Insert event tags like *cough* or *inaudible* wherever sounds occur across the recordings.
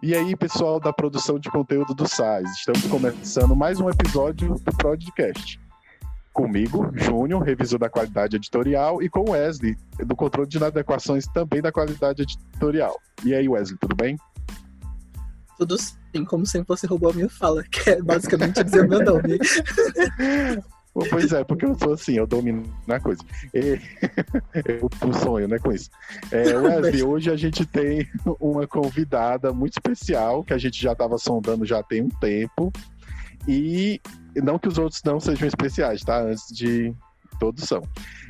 E aí, pessoal da produção de conteúdo do SAIS, estamos começando mais um episódio do podcast. Comigo, Júnior, revisor da qualidade editorial, e com Wesley, do controle de inadequações também da qualidade editorial. E aí, Wesley, tudo bem? Tudo sim, como sempre você roubou a minha fala, que é basicamente dizer o meu nome. *laughs* Pois é, porque eu sou assim, eu domino na coisa. E, *laughs* eu, o sonho, né, com isso. É, *laughs* Wesley, hoje a gente tem uma convidada muito especial, que a gente já estava sondando já tem um tempo. E não que os outros não sejam especiais, tá? Antes de. Todos são.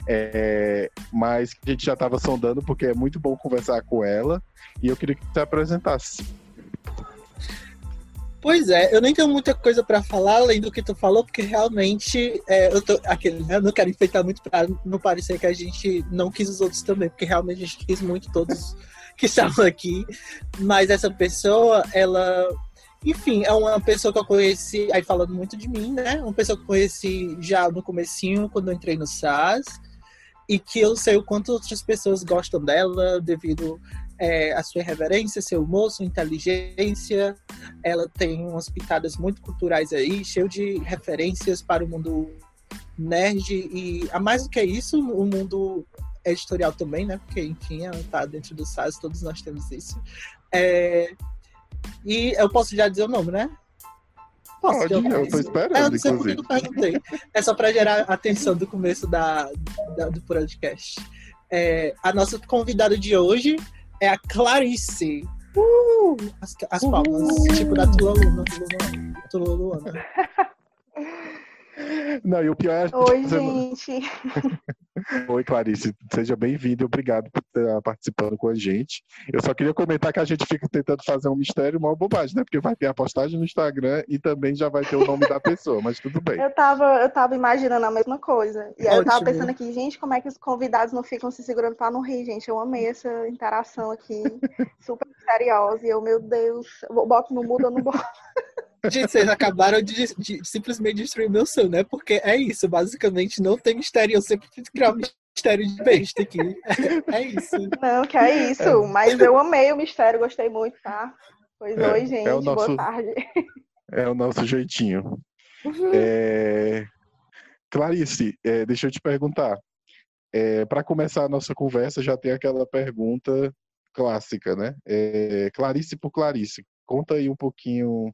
É, mas a gente já estava sondando porque é muito bom conversar com ela. E eu queria que você apresentasse. Pois é, eu nem tenho muita coisa para falar além do que tu falou, porque realmente é, eu tô aquele, né, não quero enfeitar muito para não parecer que a gente não quis os outros também, porque realmente a gente quis muito todos *laughs* que estavam aqui. Mas essa pessoa, ela, enfim, é uma pessoa que eu conheci, aí falando muito de mim, né? Uma pessoa que eu conheci já no comecinho, quando eu entrei no SAS, e que eu sei o quanto outras pessoas gostam dela devido é, a sua irreverência, seu humor, sua inteligência. Ela tem umas pitadas muito culturais aí, cheio de referências para o mundo nerd e, a mais do que isso, o mundo editorial também, né? Porque, enfim, ela tá dentro do SAS, todos nós temos isso. É, e eu posso já dizer o nome, né? Posso Pode, eu tô esperando, é, eu não sei inclusive. Por que eu perguntei. É só para gerar atenção do começo da, da do podcast. É, a nossa convidada de hoje é a Clarice. Uh! As, as palmas, tipo da tua aluna. Tua aluna. Não, e o pior é. Oi, gente. *laughs* Oi, Clarice. Seja bem-vinda e obrigado por estar participando com a gente. Eu só queria comentar que a gente fica tentando fazer um mistério, uma bobagem, né? Porque vai ter a postagem no Instagram e também já vai ter o nome da pessoa, mas tudo bem. Eu tava, eu tava imaginando a mesma coisa. E aí eu tava pensando aqui, gente, como é que os convidados não ficam se segurando pra não rir, gente? Eu amei essa interação aqui, *laughs* super misteriosa. E eu, meu Deus, eu boto no mudo ou não boto? *laughs* Gente, vocês acabaram de, de, simplesmente destruir meu sonho, né? Porque é isso, basicamente não tem mistério. Eu sempre fiz criar um mistério de besta aqui. É, *laughs* é, isso. Não, que é isso. É. Mas eu amei o mistério, gostei muito, tá? Pois é, oi, gente. É nosso, boa tarde. É o nosso jeitinho. Uhum. É... Clarice, é, deixa eu te perguntar. É, Para começar a nossa conversa, já tem aquela pergunta clássica, né? É, Clarice por Clarice, conta aí um pouquinho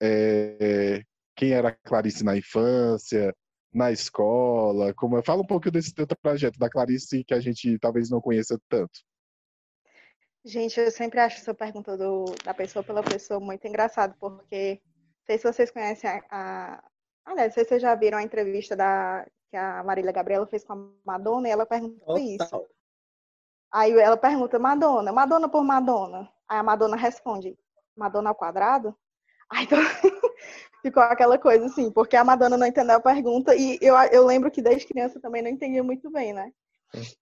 é, quem era a Clarice na infância, na escola, como é, fala um pouco desse teu projeto da Clarice que a gente talvez não conheça tanto. Gente, eu sempre acho essa pergunta do, da pessoa pela pessoa muito engraçado, porque não sei se vocês conhecem a, a aliás, não sei se vocês já viram a entrevista da que a Marília Gabriela fez com a Madonna e ela perguntou Total. isso. Aí ela pergunta, Madonna, Madonna por Madonna. Aí a Madonna responde, Madonna ao quadrado? Aí então, *laughs* ficou aquela coisa assim, porque a Madonna não entendeu a pergunta e eu, eu lembro que desde criança também não entendia muito bem, né?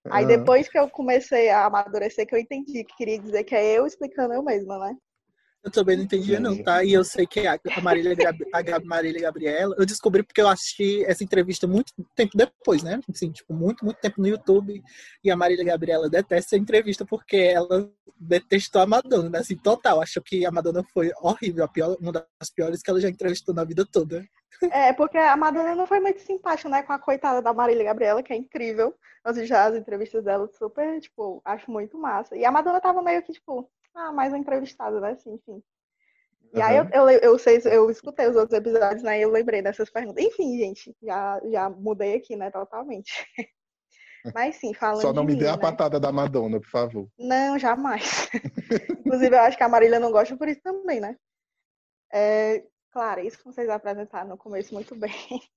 Aí depois que eu comecei a amadurecer, que eu entendi que queria dizer que é eu explicando eu mesma, né? Eu também não entendia, não, tá? E eu sei que a Marília, a Marília Gabriela, eu descobri porque eu assisti essa entrevista muito tempo depois, né? Assim, tipo, muito, muito tempo no YouTube. E a Marília Gabriela detesta a entrevista porque ela detestou a Madonna, né? Assim, total. Achou que a Madonna foi horrível, a pior, uma das piores que ela já entrevistou na vida toda. É, porque a Madonna não foi muito simpática, né? Com a coitada da Marília Gabriela, que é incrível. Eu já as entrevistas dela super, tipo, acho muito massa. E a Madonna tava meio que, tipo, ah, mais uma entrevistada, né? Assim, enfim. E uhum. aí eu, eu, eu, sei, eu escutei os outros episódios, né? E eu lembrei dessas perguntas. Enfim, gente, já, já mudei aqui, né? Totalmente. *laughs* Mas sim, falando. Só não me mim, dê né? a patada da Madonna, por favor. Não, jamais. *laughs* Inclusive, eu acho que a Marília não gosta por isso também, né? É, claro, isso que vocês apresentaram no começo muito bem. *laughs*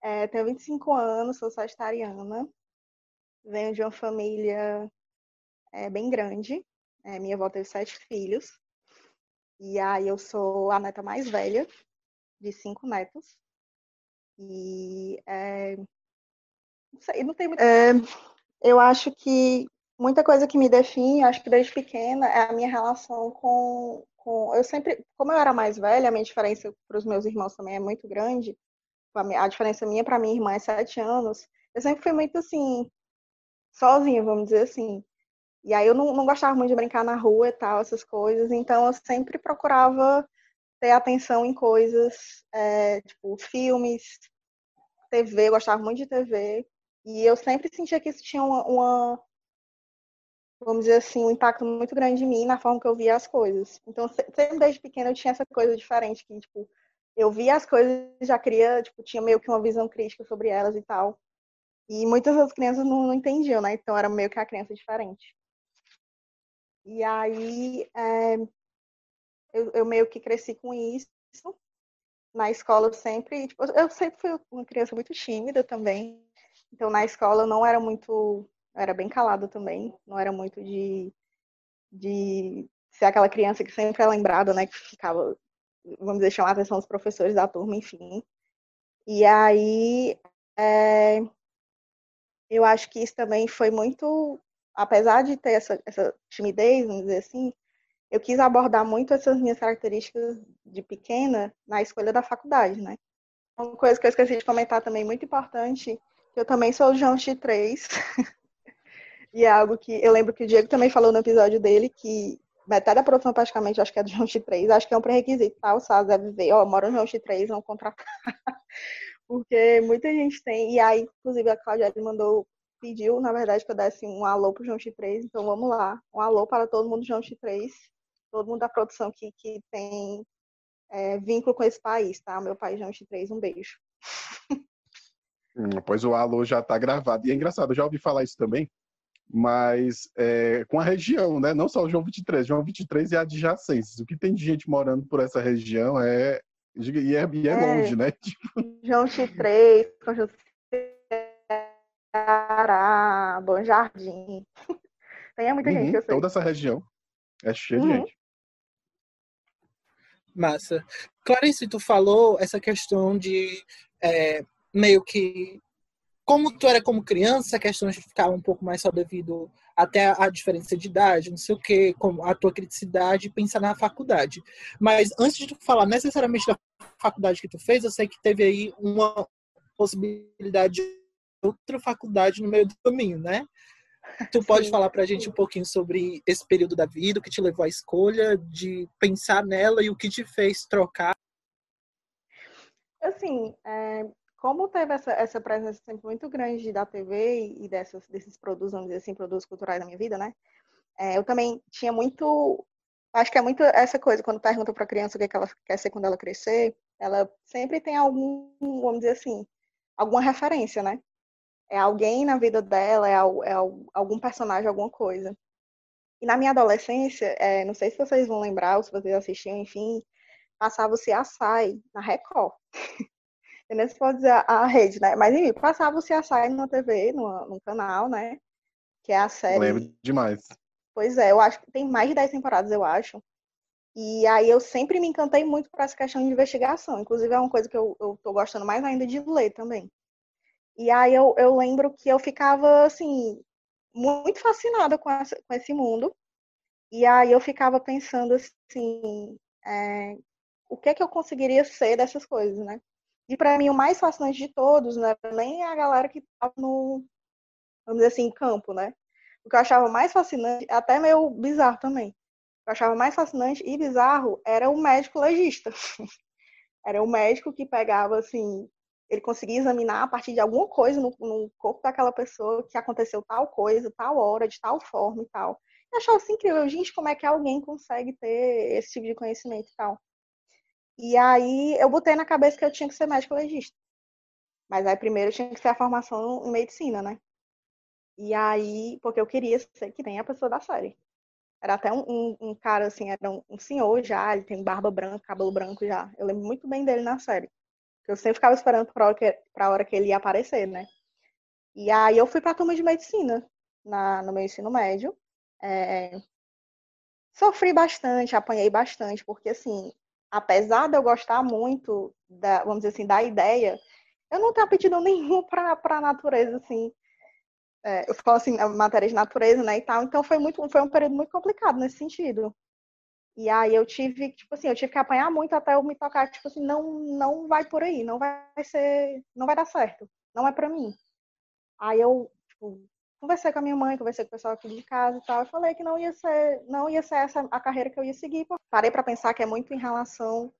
É, tenho 25 anos, sou sagitariana. Venho de uma família é, bem grande. É, minha avó teve sete filhos. E aí eu sou a neta mais velha de cinco netos. E é, não sei, não tem muito. É, eu acho que muita coisa que me define, acho que desde pequena, é a minha relação com. com eu sempre, como eu era mais velha, a minha diferença para os meus irmãos também é muito grande. A diferença minha para minha irmã é sete anos. Eu sempre fui muito assim, sozinha, vamos dizer assim. E aí eu não, não gostava muito de brincar na rua e tal, essas coisas, então eu sempre procurava ter atenção em coisas, é, tipo, filmes, TV, eu gostava muito de TV, e eu sempre sentia que isso tinha uma, uma, vamos dizer assim, um impacto muito grande em mim na forma que eu via as coisas. Então, sempre desde pequena eu tinha essa coisa diferente, que, tipo, eu via as coisas e já queria, tipo, tinha meio que uma visão crítica sobre elas e tal. E muitas das crianças não, não entendiam, né? Então, era meio que a criança diferente. E aí, é, eu, eu, meio que cresci com isso. Na escola eu sempre, tipo, eu sempre fui uma criança muito tímida também. Então, na escola eu não era muito era bem calada também, não era muito de, de ser aquela criança que sempre é lembrada, né, que ficava, vamos dizer, chamar a atenção dos professores da turma, enfim. E aí, é, eu acho que isso também foi muito, apesar de ter essa, essa timidez, vamos dizer assim, eu quis abordar muito essas minhas características de pequena na escolha da faculdade, né? Uma coisa que eu esqueci de comentar também, muito importante, que eu também sou de João 3 *laughs* E é algo que eu lembro que o Diego também falou no episódio dele que metade da produção praticamente acho que é do João X3, acho que é um pré-requisito, tá? O SAS deve ver, ó, mora no João X3, não contratar. *laughs* Porque muita gente tem, e aí, inclusive, a Claudia mandou, pediu, na verdade, que eu desse um alô pro João X3, então vamos lá. Um alô para todo mundo do João X3, todo mundo da produção que, que tem é, vínculo com esse país, tá? Meu pai João X3, um beijo. Hum, pois o alô já tá gravado. E é engraçado, eu já ouvi falar isso também, mas é, com a região, né? Não só o João 23, João 23 e adjacências. O que tem de gente morando por essa região é e é, e é, é longe, né? Tipo... *laughs* João 23, Ceará, Bom Jardim. *laughs* Tem muita uhum, gente, eu sei. Toda essa região é cheia uhum. de gente. Massa. Clarice, tu falou essa questão de é, meio que como tu era como criança, a questão de ficar um pouco mais só devido até a diferença de idade, não sei o que, como a tua criticidade, pensar na faculdade. Mas antes de tu falar necessariamente da faculdade que tu fez, eu sei que teve aí uma possibilidade de outra faculdade no meio do caminho, né? Tu pode Sim. falar pra gente um pouquinho sobre esse período da vida, o que te levou à escolha de pensar nela e o que te fez trocar? Assim, é, como teve essa, essa presença sempre muito grande da TV e dessas, desses produtos, vamos dizer assim, produtos culturais na minha vida, né? É, eu também tinha muito. Acho que é muito essa coisa, quando pergunta para a criança o que, é que ela quer ser quando ela crescer, ela sempre tem algum, vamos dizer assim, alguma referência, né? É alguém na vida dela, é, é algum personagem, alguma coisa. E na minha adolescência, é, não sei se vocês vão lembrar, ou se vocês assistiam, enfim, passava-se açaí na Record. *laughs* eu nem se pode dizer a, rede, né? Mas enfim, passava o CSI na TV, no, no canal, né? Que é a série. Lembro demais. Pois é, eu acho que tem mais de 10 temporadas, eu acho. E aí eu sempre me encantei muito por essa questão de investigação. Inclusive é uma coisa que eu, eu tô gostando mais ainda de ler também. E aí eu, eu lembro que eu ficava, assim, muito fascinada com, essa, com esse mundo. E aí eu ficava pensando, assim, é, o que é que eu conseguiria ser dessas coisas, né? E para mim o mais fascinante de todos, né, nem a galera que estava no, vamos dizer assim, campo, né? O que eu achava mais fascinante, até meio bizarro também. O que eu achava mais fascinante e bizarro era o médico legista. *laughs* era o médico que pegava assim, ele conseguia examinar a partir de alguma coisa no, no, corpo daquela pessoa que aconteceu tal coisa, tal hora, de tal forma e tal. Eu achava assim incrível, gente, como é que alguém consegue ter esse tipo de conhecimento e tal. E aí eu botei na cabeça que eu tinha que ser médico legista. Mas aí primeiro eu tinha que ser a formação em medicina, né? E aí, porque eu queria ser que nem a pessoa da série. Era até um, um, um cara, assim, era um, um, senhor já, ele tem barba branca, cabelo branco já. Eu lembro muito bem dele na série. Eu sempre ficava esperando que, pra hora que ele ia aparecer, né? E aí eu fui pra turma de medicina, na, no meu ensino médio. É... Sofri bastante, apanhei bastante, porque assim, apesar de eu gostar muito da, vamos dizer assim, da ideia, eu não tenho aptidão *laughs* nenhum para a natureza, assim. É, eu falo assim, matéria de natureza, né, e tal. Então foi muito, foi um período muito complicado nesse sentido. E aí eu tive, tipo assim, eu tive que apanhar muito até eu me tocar, tipo assim, não, não vai por aí, não vai ser, não vai dar certo, não é para mim. Aí eu, tipo, conversei com a minha mãe, conversei com o pessoal aqui de casa e tal, e falei que não ia ser, não ia ser essa a carreira que eu ia seguir. Parei para pensar que é muito em relação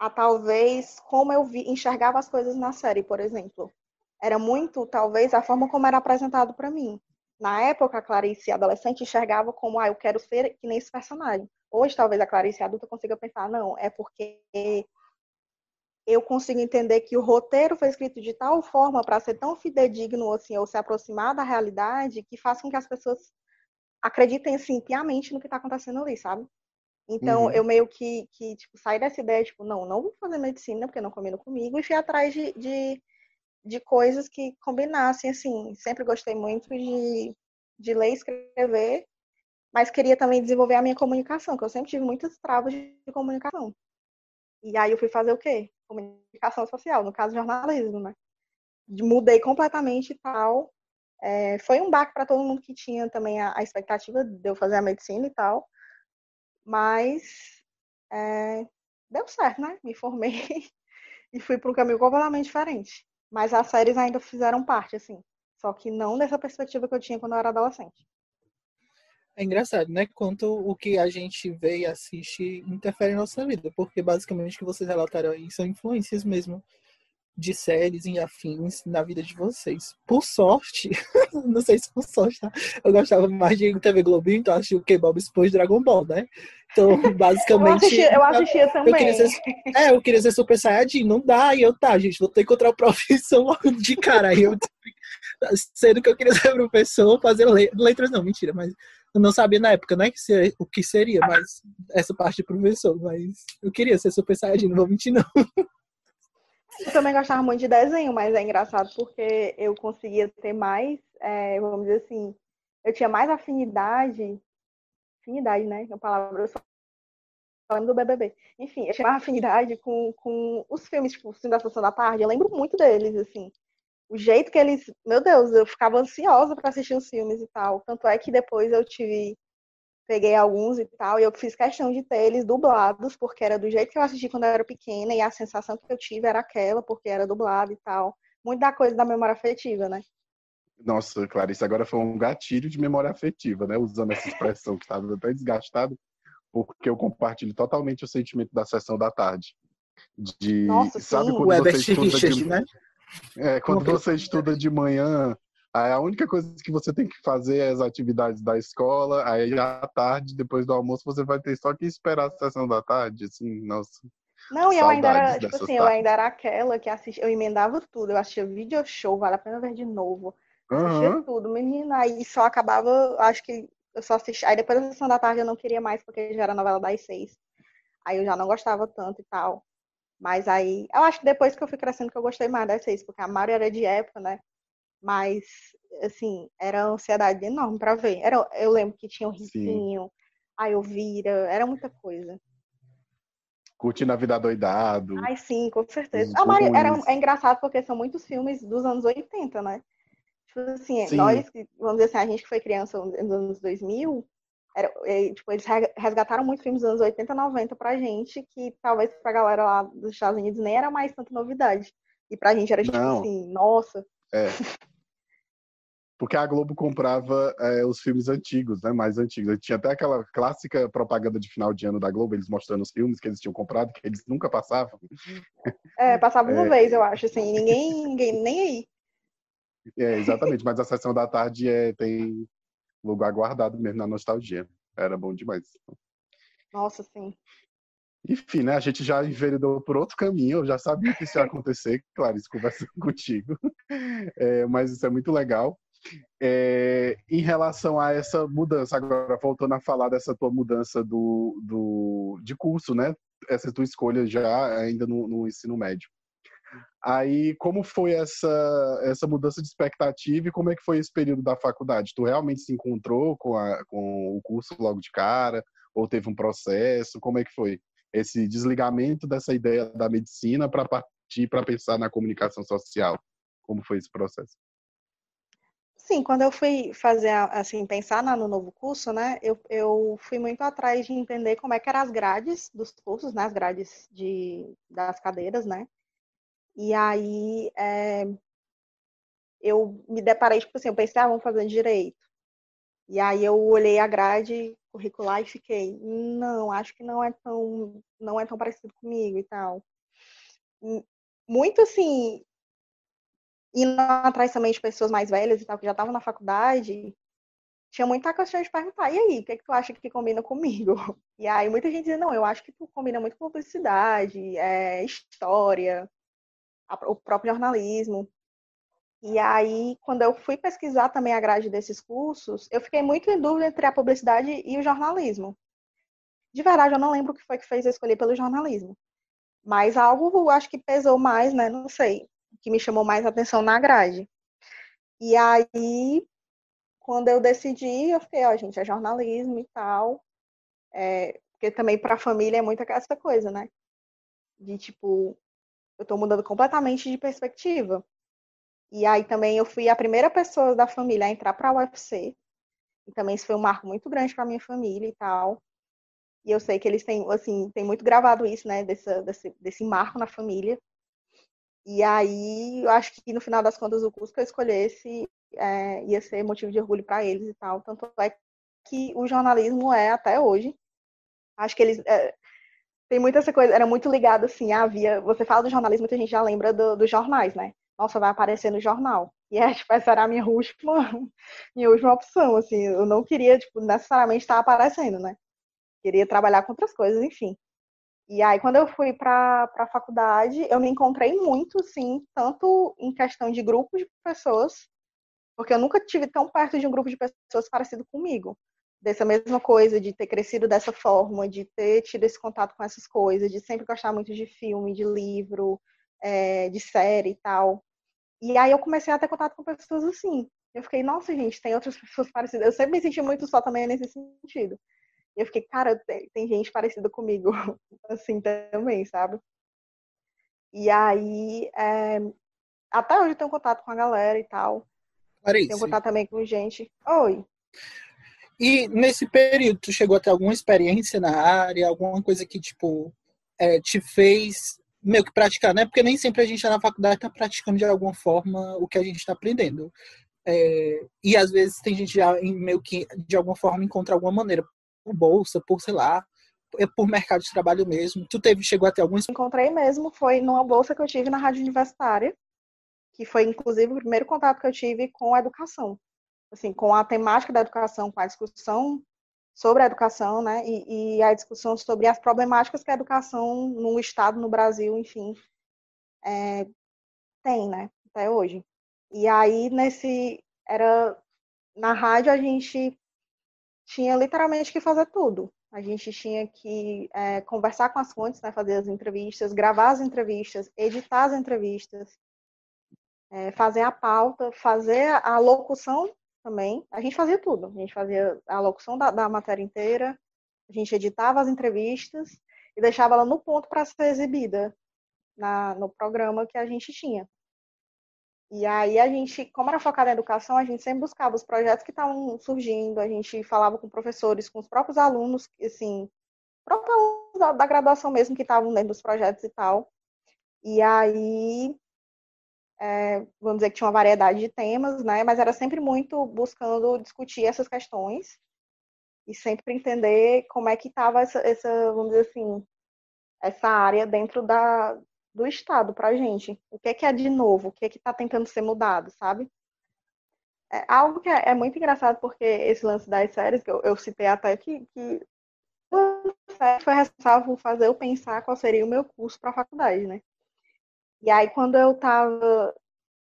a talvez como eu vi, enxergava as coisas na série, por exemplo. Era muito, talvez, a forma como era apresentado para mim. Na época, a Clarice adolescente enxergava como, ah, eu quero ser que nem esse personagem. Hoje, talvez a Clarice adulta consiga pensar, não, é porque eu consigo entender que o roteiro foi escrito de tal forma para ser tão fidedigno, assim, ou se aproximar da realidade, que faz com que as pessoas acreditem, assim, piamente no que está acontecendo ali, sabe? Então, uhum. eu meio que, que tipo, saí dessa ideia, tipo, não, não vou fazer medicina, porque não combina comigo, e fui atrás de, de, de coisas que combinassem, assim. Sempre gostei muito de, de ler e escrever, mas queria também desenvolver a minha comunicação, que eu sempre tive muitas travas de comunicação. E aí eu fui fazer o quê? Comunicação social, no caso jornalismo, né? Mudei completamente e tal. É, foi um baque para todo mundo que tinha também a, a expectativa de eu fazer a medicina e tal. Mas é, deu certo, né? Me formei *laughs* e fui para um caminho completamente diferente. Mas as séries ainda fizeram parte, assim. Só que não dessa perspectiva que eu tinha quando eu era adolescente. É engraçado, né? Quanto o que a gente vê e assiste interfere em nossa vida. Porque basicamente o que vocês relataram aí são influências mesmo de séries e afins na vida de vocês. Por sorte, *laughs* não sei se por sorte, tá? Eu gostava mais de TV Globinho, então assisti o K-Bob expôs Dragon Ball, né? Então, *laughs* basicamente. Eu assistia, eu assistia também. Eu queria ser, é, eu queria ser Super Saiyajin, não dá, e eu, tá, gente, vou ter que encontrar profissão logo de cara. Aí eu, sendo que eu queria ser professor, fazer letras, não, mentira, mas eu não sabia na época, né, que o que seria, mas essa parte de professor, mas eu queria ser Super Saiyajin, não vou mentir, não. *laughs* Eu também gostava muito de desenho, mas é engraçado porque eu conseguia ter mais, é, vamos dizer assim, eu tinha mais afinidade, afinidade, né? É uma palavra, eu só lembro do BBB. Enfim, eu tinha mais afinidade com, com os filmes, tipo, o filme da Sessão da Tarde, eu lembro muito deles, assim. O jeito que eles, meu Deus, eu ficava ansiosa para assistir os filmes e tal. Tanto é que depois eu tive peguei alguns e tal, e eu fiz questão de ter eles dublados, porque era do jeito que eu assisti quando eu era pequena, e a sensação que eu tive era aquela, porque era dublado e tal. Muito da coisa da memória afetiva, né? Nossa, Clarice, agora foi um gatilho de memória afetiva, né? Usando essa expressão que estava até desgastado, porque eu compartilho totalmente o sentimento da sessão da tarde. De, Nossa, sabe sim. quando o você estuda né? É, quando você estuda de manhã, a única coisa que você tem que fazer é as atividades da escola, aí à tarde, depois do almoço, você vai ter só que esperar a sessão da tarde, assim, nossa. Não, e eu ainda era, tipo assim, tardes. eu ainda era aquela que assistia, eu emendava tudo, eu assistia video show, vale a pena ver de novo. Assistia uhum. tudo, menina, aí só acabava, acho que eu só assistia, aí depois da sessão da tarde eu não queria mais, porque já era novela das seis. Aí eu já não gostava tanto e tal. Mas aí, eu acho que depois que eu fui crescendo que eu gostei mais das seis, porque a Mario era de época, né? Mas, assim, era uma ansiedade enorme para ver. Era, eu lembro que tinha o Riquinho, a Elvira, era muita coisa. Curtindo a vida doidado. Ai, sim, com certeza. A Maria, era, é engraçado porque são muitos filmes dos anos 80, né? Tipo assim, sim. nós, vamos dizer assim, a gente que foi criança nos anos 2000, era, é, tipo, eles resgataram muitos filmes dos anos 80, 90 pra gente, que talvez pra galera lá dos Estados Unidos nem era mais tanta novidade. E pra gente era tipo Não. assim, nossa. É. *laughs* porque a Globo comprava é, os filmes antigos, né, mais antigos. Tinha até aquela clássica propaganda de final de ano da Globo, eles mostrando os filmes que eles tinham comprado, que eles nunca passavam. É, passava uma é... vez, eu acho, assim, ninguém, ninguém nem aí. É, exatamente, mas a sessão da tarde é, tem lugar guardado mesmo na nostalgia. Era bom demais. Nossa, sim. Enfim, né? A gente já enveredou por outro caminho, eu já sabia que isso ia acontecer, *laughs* Clarice, conversando *laughs* contigo. É, mas isso é muito legal. É, em relação a essa mudança, agora voltando a falar dessa tua mudança do, do, de curso, né? Essa tua escolha já ainda no, no ensino médio. Aí, como foi essa, essa mudança de expectativa e como é que foi esse período da faculdade? Tu realmente se encontrou com, a, com o curso logo de cara? Ou teve um processo? Como é que foi esse desligamento dessa ideia da medicina para partir para pensar na comunicação social? Como foi esse processo? Sim, quando eu fui fazer, assim, pensar no novo curso, né, eu, eu fui muito atrás de entender como é que eram as grades dos cursos, né, as grades de, das cadeiras, né, e aí, é, eu me deparei, tipo assim, eu pensei, ah, vamos fazer direito. E aí eu olhei a grade curricular e fiquei, não, acho que não é tão, não é tão parecido comigo e tal. Muito assim, indo atrás também de pessoas mais velhas e tal, que já estavam na faculdade, tinha muita questão de perguntar, e aí, o que, é que tu acha que combina comigo? *laughs* E aí muita gente dizia, não, eu acho que tu combina muito com publicidade, é, história, o próprio jornalismo. E aí, quando eu fui pesquisar também a grade desses cursos, eu fiquei muito em dúvida entre a publicidade e o jornalismo. De verdade, eu não lembro o que foi que fez eu escolher pelo jornalismo. Mas algo, acho que pesou mais, né? Não sei, que me chamou mais atenção na grade. E aí, quando eu decidi, eu fiquei, ó, gente, é jornalismo e tal. É, porque também para a família é muito essa coisa, né? De tipo, eu estou mudando completamente de perspectiva. E aí também eu fui a primeira pessoa da família a entrar para a UFC. E também isso foi um marco muito grande para minha família e tal. E eu sei que eles têm, assim, tem muito gravado isso, né, desse, desse, desse marco na família. E aí, eu acho que no final das contas, o curso que eu escolhesse é, ia ser motivo de orgulho para eles e tal. Tanto é que o jornalismo é até hoje. Acho que eles. É, tem muita essa coisa, era muito ligado assim, havia. Você fala do jornalismo, muita gente já lembra do, dos jornais, né? nossa, vai aparecer no jornal. E é, *laughs* tipo, essa era a minha última, *laughs* minha última opção, assim, eu não queria, tipo, necessariamente estar aparecendo, né? Queria trabalhar com outras coisas, enfim. E aí, quando eu fui para a faculdade, eu me encontrei muito, sim, tanto em questão de grupos de pessoas, porque eu nunca tive tão perto de um grupo de pessoas parecido comigo. Dessa mesma coisa, de ter crescido dessa forma, de ter tido esse contato com essas coisas, de sempre gostar muito de filme, de livro, é, de série e tal. E aí eu comecei a ter contato com pessoas assim. Eu fiquei, nossa, gente, tem outras pessoas parecidas. Eu sempre me senti muito só também nesse sentido. E eu fiquei, cara, tem, tem gente parecida comigo, *laughs* assim também, sabe? E aí, é, até hoje eu tenho contato com a galera e tal. Clarice. Tenho contato também com gente. Oi. E nesse período, tu chegou a ter alguma experiência na área, alguma coisa que, tipo, é, te fez meio que praticar, né? Porque nem sempre a gente na faculdade está praticando de alguma forma o que a gente está aprendendo. É, e às vezes tem gente já em, meio que de alguma forma encontra alguma maneira por bolsa, por sei lá, é por mercado de trabalho mesmo. Tu teve chegou até algum encontrei mesmo foi numa bolsa que eu tive na rádio universitária, que foi inclusive o primeiro contato que eu tive com a educação, assim, com a temática da educação, com a discussão sobre a educação, né, e, e, a discussão sobre as problemáticas que a educação no Estado, no Brasil, enfim, é, tem, né, até hoje. E aí, nesse, era, na rádio a gente tinha literalmente que fazer tudo. A gente tinha que é, conversar com as fontes, né, fazer as entrevistas, gravar as entrevistas, editar as entrevistas, é, fazer a pauta, fazer a locução também. A gente fazia tudo. A gente fazia a locução da, da matéria inteira, a gente editava as entrevistas e deixava ela no ponto para ser exibida na, no programa que a gente tinha. E aí a gente, como era focado em educação, a gente sempre buscava os projetos que estavam surgindo, a gente falava com professores, com os próprios alunos, assim, próprios alunos da, da graduação mesmo que estavam dentro dos projetos e tal. E aí é, vamos dizer que tinha uma variedade de temas, né? Mas era sempre muito buscando discutir essas questões e sempre entender como é que estava essa, essa, vamos dizer assim, essa área dentro da, do Estado para a gente. O que é que é de novo? O que é que está tentando ser mudado, sabe? É algo que é, é, muito engraçado porque esse lance das séries, que eu, eu citei até que, que foi por fazer eu pensar qual seria o meu curso para a faculdade, né? E aí, quando eu estava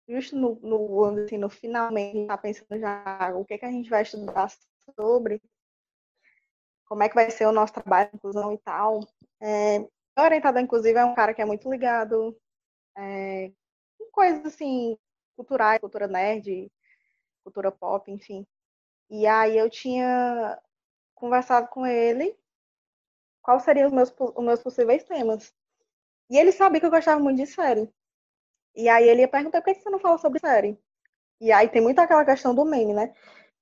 justo no, no, assim, no finalmente, tá pensando já o que, que a gente vai estudar sobre, como é que vai ser o nosso trabalho de inclusão e tal. É, o orientador, inclusive, é um cara que é muito ligado é, em coisas assim, culturais, cultura nerd, cultura pop, enfim. E aí eu tinha conversado com ele quais seriam os meus, os meus possíveis temas. E ele sabia que eu gostava muito de série. E aí ele ia perguntar por que você não fala sobre série? E aí tem muito aquela questão do meme, né?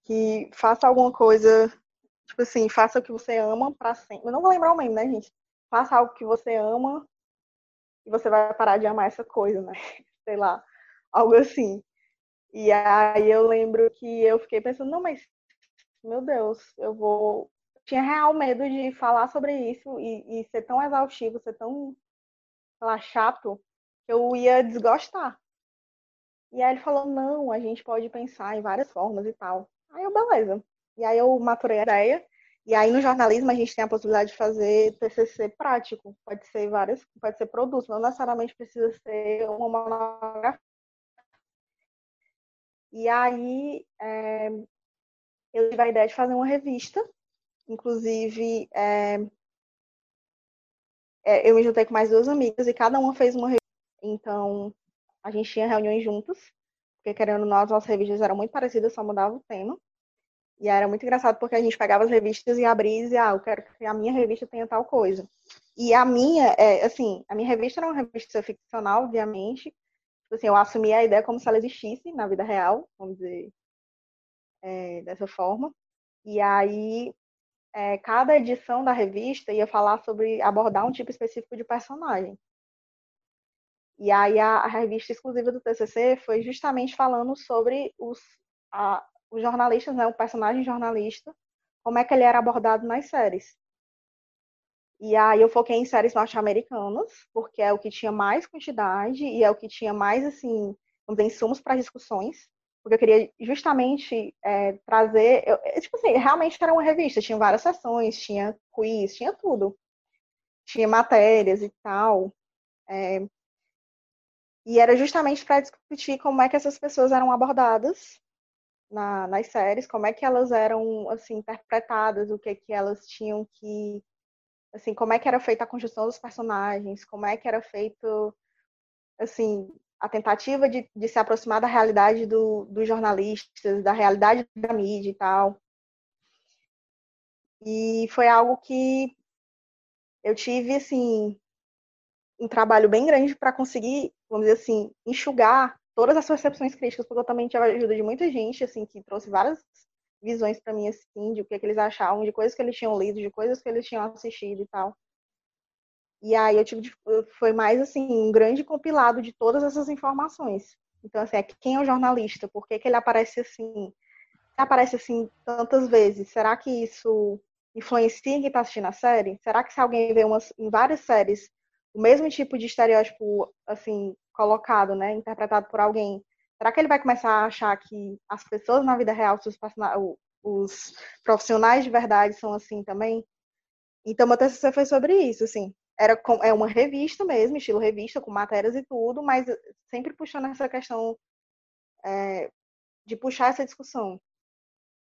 Que faça alguma coisa, tipo assim, faça o que você ama para sempre. Eu não vou lembrar o meme, né, gente? Faça algo que você ama e você vai parar de amar essa coisa, né? *laughs* Sei lá, algo assim. E aí eu lembro que eu fiquei pensando, não, mas meu Deus, eu vou. Tinha real medo de falar sobre isso e, e ser tão exaustivo, ser tão lá, chato, eu ia desgostar. E aí ele falou, não, a gente pode pensar em várias formas e tal. Aí eu, beleza. E aí eu maturei a ideia. E aí no jornalismo a gente tem a possibilidade de fazer TCC prático. Pode ser várias, pode ser produtos, não necessariamente precisa ser uma monografia. E aí é, eu tive a ideia de fazer uma revista. Inclusive, é, eu me juntei com mais duas amigas e cada uma fez uma revista. Então, a gente tinha reuniões juntas, porque querendo nós, nossas revistas eram muito parecidas, só mudava o tema. E era muito engraçado porque a gente pegava as revistas e abria e dizia, ah, eu quero que a minha revista tenha tal coisa. E a minha, é, assim, a minha revista era uma revista ficcional, obviamente. Tipo assim, eu assumi a ideia como se ela existisse na vida real, vamos dizer, é, dessa forma. E aí, é, cada edição da revista ia falar sobre abordar um tipo específico de personagem. E aí a, a revista exclusiva do TCC foi justamente falando sobre os, a, os jornalistas, né, o personagem jornalista, como é que ele era abordado nas séries. E aí eu foquei em séries norte-americanas, porque é o que tinha mais quantidade e é o que tinha mais, assim, vamos insumos para discussões, porque eu queria justamente é, trazer, eu, tipo assim, realmente era uma revista, tinha várias sessões, tinha quiz, tinha tudo. Tinha matérias e tal. É, e era justamente para discutir como é que essas pessoas eram abordadas na, nas séries, como é que elas eram assim interpretadas, o que que elas tinham que assim, como é que era feita a construção dos personagens, como é que era feito assim, a tentativa de, de se aproximar da realidade do, dos jornalistas, da realidade da mídia e tal. E foi algo que eu tive assim um trabalho bem grande para conseguir, vamos dizer assim, enxugar todas as percepções críticas, porque eu também tive a ajuda de muita gente, assim, que trouxe várias visões para mim, assim, de o que, é que eles achavam, de coisas que eles tinham lido, de coisas que eles tinham assistido e tal. E aí eu tive, foi mais, assim, um grande compilado de todas essas informações. Então, assim, é quem é o jornalista? Por que, que ele aparece assim? Aparece assim tantas vezes? Será que isso influencia quem está assistindo a série? Será que se alguém vê umas, em várias séries o mesmo tipo de estereótipo, assim, colocado, né, interpretado por alguém, será que ele vai começar a achar que as pessoas na vida real, os, os profissionais de verdade são assim também? Então, meu TCC foi sobre isso, assim. Era com, é uma revista mesmo, estilo revista, com matérias e tudo, mas sempre puxando essa questão é, de puxar essa discussão.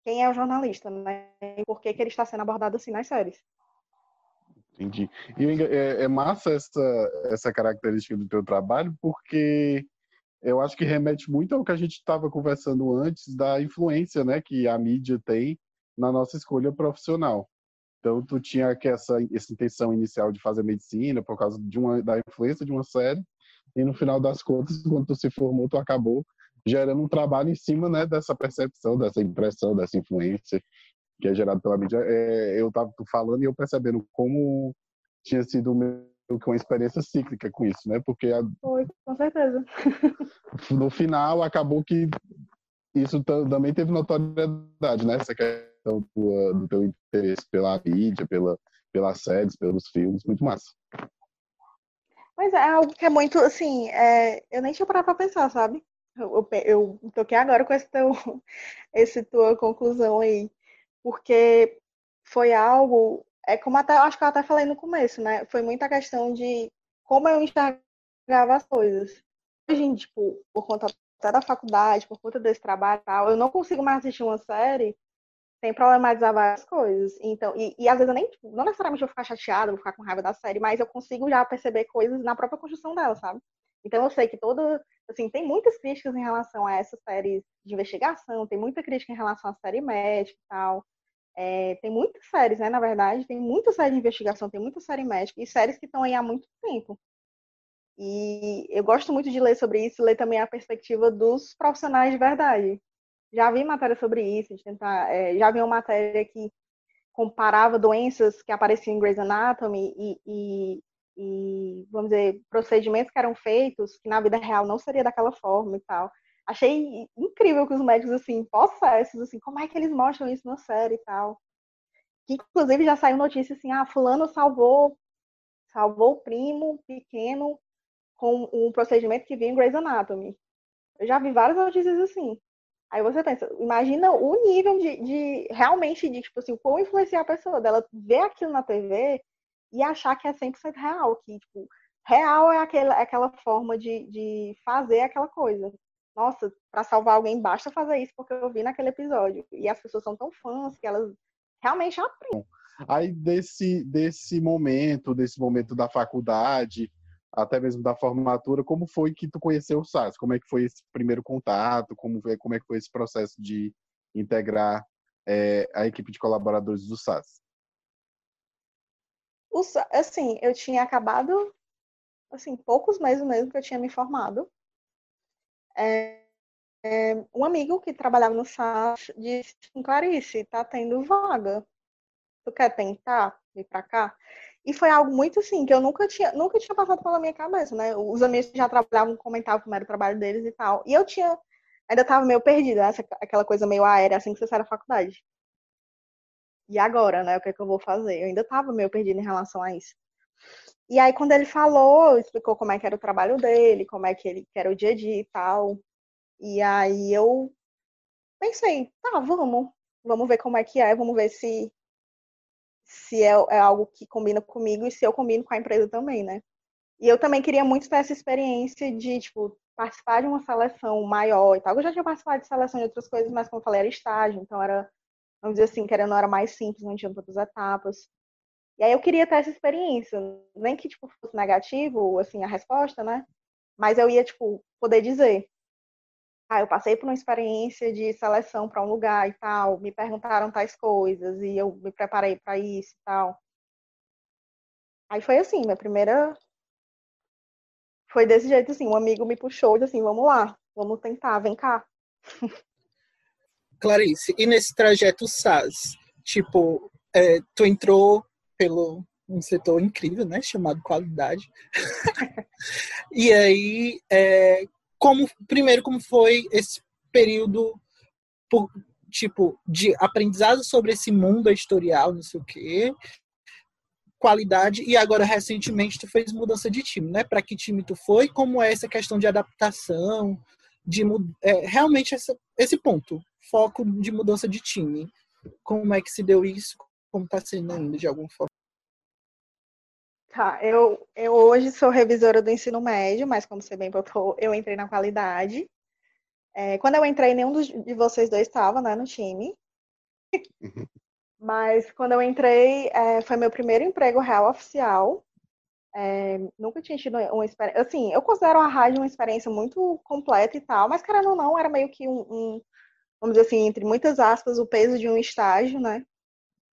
Quem é o jornalista, né? E por que, que ele está sendo abordado assim nas séries? Entendi. E é, é, massa essa, essa característica do teu trabalho, porque eu acho que remete muito ao que a gente estava conversando antes da influência, né, que a mídia tem na nossa escolha profissional. Então, tu tinha que essa, essa intenção inicial de fazer medicina por causa de uma, da influência de uma série, e no final das contas, quando tu se formou, tu acabou gerando um trabalho em cima, né, dessa percepção, dessa impressão, dessa influência que é gerado pela mídia, é, eu estava falando e eu percebendo como tinha sido meio que uma experiência cíclica com isso, né? Porque a, Foi, com certeza. *laughs* no final acabou que isso também teve notoriedade, né? Essa questão do, do teu interesse pela mídia, pela, pelas séries, pelos filmes, muito massa. Mas é algo que é muito, assim, é, eu nem tinha parado pra pensar, sabe? Eu, eu, eu toquei agora com *laughs* esse tua conclusão aí porque foi algo, é como até, acho que eu até falei no começo, né? Foi muita questão de como eu enxergava as coisas. Hoje, tipo, por conta até da faculdade, por conta desse trabalho e tal, eu não consigo mais assistir uma série sem problematizar várias coisas. Então, e, e às vezes eu nem, não necessariamente vou ficar chateada, vou ficar com raiva da série, mas eu consigo já perceber coisas na própria construção dela, sabe? Então eu sei que toda, assim, tem muitas críticas em relação a essas séries de investigação, tem muita crítica em relação à série médica e tal. É, tem muitas séries, né? Na verdade, tem muita série de investigação, tem muita série médica e séries que estão aí há muito tempo. E eu gosto muito de ler sobre isso, ler também a perspectiva dos profissionais de verdade. Já vi matéria sobre isso, de tentar, é, já vi uma matéria que comparava doenças que apareciam em Grey's Anatomy e, e, e, vamos dizer, procedimentos que eram feitos que na vida real não seria daquela forma e tal. achei incrível que os médicos, assim, possessos, assim, como é que eles mostram isso na série e tal. Que, inclusive, já saiu notícia assim, ah, fulano salvou, salvou o primo pequeno com um procedimento que vinha em Grey's Anatomy. Eu já vi várias notícias assim. Aí você pensa, imagina o nível de, de realmente, de, tipo assim, como influenciar a pessoa, dela ver aquilo na TV e achar que é 100% real, que, tipo, real é aquela, é aquela forma de, de fazer aquela coisa. Nossa, para salvar alguém basta fazer isso porque eu vi naquele episódio. E as pessoas são tão fãs que elas realmente aprendem. Aí desse, desse momento, desse momento da faculdade, até mesmo da formatura, como foi que tu conheceu o SAS? Como é que foi esse primeiro contato? Como, como é que foi esse processo de integrar é, a equipe de colaboradores do SAS? Assim, eu tinha acabado assim, poucos meses mesmo que eu tinha me formado. É, é, um amigo que trabalhava no SAS disse, assim, Clarice, tá tendo vaga. Tu quer tentar vir para cá? E foi algo muito assim, que eu nunca tinha, nunca tinha passado pela minha cabeça, né? Os amigos que já trabalhavam comentavam como era o trabalho deles e tal. E eu tinha, ainda tava meio perdida, essa, aquela coisa meio aérea, assim que você sai da faculdade. E agora, né? O que é que eu vou fazer? Eu ainda tava meio perdida em relação a isso. E aí, quando ele falou, explicou como é que era o trabalho dele, como é que ele que era o dia a dia e tal. E aí eu pensei, tá, vamos, vamos ver como é que é, vamos ver se se é, é algo que combina comigo e se eu combino com a empresa também, né? E eu também queria muito ter essa experiência de, tipo, participar de uma seleção maior e tal. Eu já tinha participado de seleção de outras coisas, mas como eu falei, era estágio, então era, vamos dizer assim, querendo não era mais simples, não tinha tantas etapas. E aí eu queria ter essa experiência, nem que tipo fosse negativo, assim, a resposta, né? Mas eu ia tipo poder dizer, ah, eu passei por uma experiência de seleção para um lugar e tal, me perguntaram tais coisas e eu me preparei para isso e tal. Aí foi assim, minha primeira foi desse jeito assim, um amigo me puxou e disse assim, vamos lá, vamos tentar, vem cá. Clarice, e nesse trajeto SAS, tipo, é, tu entrou pelo um setor incrível, né, chamado qualidade. *laughs* e aí, é, como primeiro como foi esse período por, tipo de aprendizado sobre esse mundo editorial, não sei o quê, qualidade e agora recentemente tu fez mudança de time, né? Para que time tu foi? Como é essa questão de adaptação, de é, realmente essa, esse ponto, foco de mudança de time. Como é que se deu isso? como está sendo ainda, de alguma forma? Tá, eu, eu hoje sou revisora do ensino médio, mas como você bem botou, eu entrei na qualidade. É, quando eu entrei, nenhum dos, de vocês dois estava né, no time. Uhum. Mas quando eu entrei, é, foi meu primeiro emprego real oficial. É, nunca tinha tido uma experiência. Assim, eu considero a rádio uma experiência muito completa e tal, mas querendo ou não, era meio que um, um, vamos dizer assim, entre muitas aspas, o peso de um estágio, né?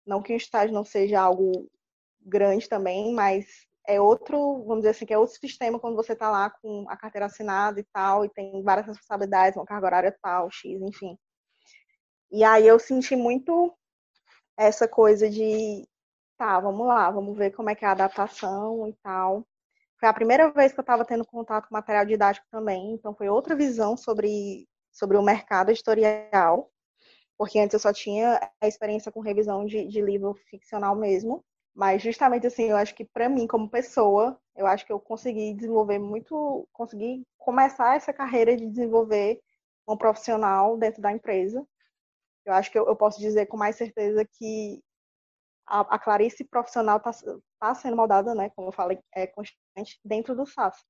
Não que um estágio não seja algo grande também, mas é outro, vamos dizer assim, que é outro sistema quando você está lá com a carteira assinada e tal, e tem várias responsabilidades, uma carga horária tal, X, enfim. E aí eu senti muito essa coisa de, tá, vamos lá, vamos ver como é que é a adaptação e tal. Foi a primeira vez que eu estava tendo contato com material didático também, então foi outra visão sobre, sobre o mercado editorial porque antes eu só tinha a experiência com revisão de, de livro ficcional mesmo. Mas justamente assim, eu acho que para mim como pessoa, eu acho que eu consegui desenvolver muito, consegui começar essa carreira de desenvolver um profissional dentro da empresa. Eu acho que eu, eu posso dizer com mais certeza que a, a Clarice profissional está tá sendo moldada, né, como eu falei, é constante dentro do SAS.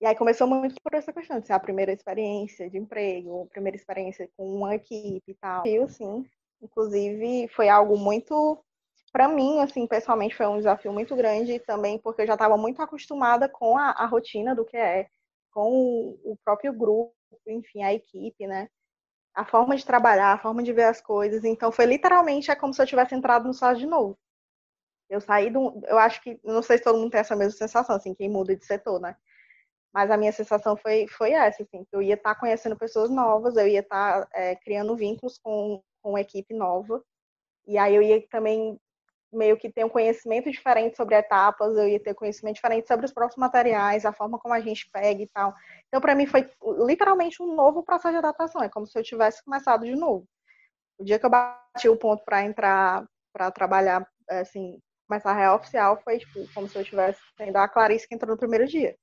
E aí começou muito por essa questão de ser a primeira experiência de emprego, a primeira experiência com uma equipe e tal. E sim, inclusive foi algo muito para mim, assim, pessoalmente foi um desafio muito grande também, porque eu já estava muito acostumada com a, a, rotina do que é, com o, o próprio grupo, enfim, a equipe, né? A forma de trabalhar, a forma de ver as coisas. Então, foi literalmente é como se eu tivesse entrado no site de novo. Eu saí do. Eu acho que. Não sei se todo mundo tem essa mesma sensação, assim, quem muda de setor, né? Mas a minha sensação foi, foi essa, assim, eu ia estar tá conhecendo pessoas novas, eu ia estar tá, é, criando vínculos com, com uma equipe nova, e aí eu ia também meio que ter um conhecimento diferente sobre etapas, eu ia ter conhecimento diferente sobre os próprios materiais, a forma como a gente pega e tal. Então, para mim, foi literalmente um novo processo de adaptação. É como se eu tivesse começado de novo. O dia que eu bati o ponto para entrar, para trabalhar, assim, começar a real oficial, foi tipo, como se eu tivesse sendo a Clarice que entrou no primeiro dia.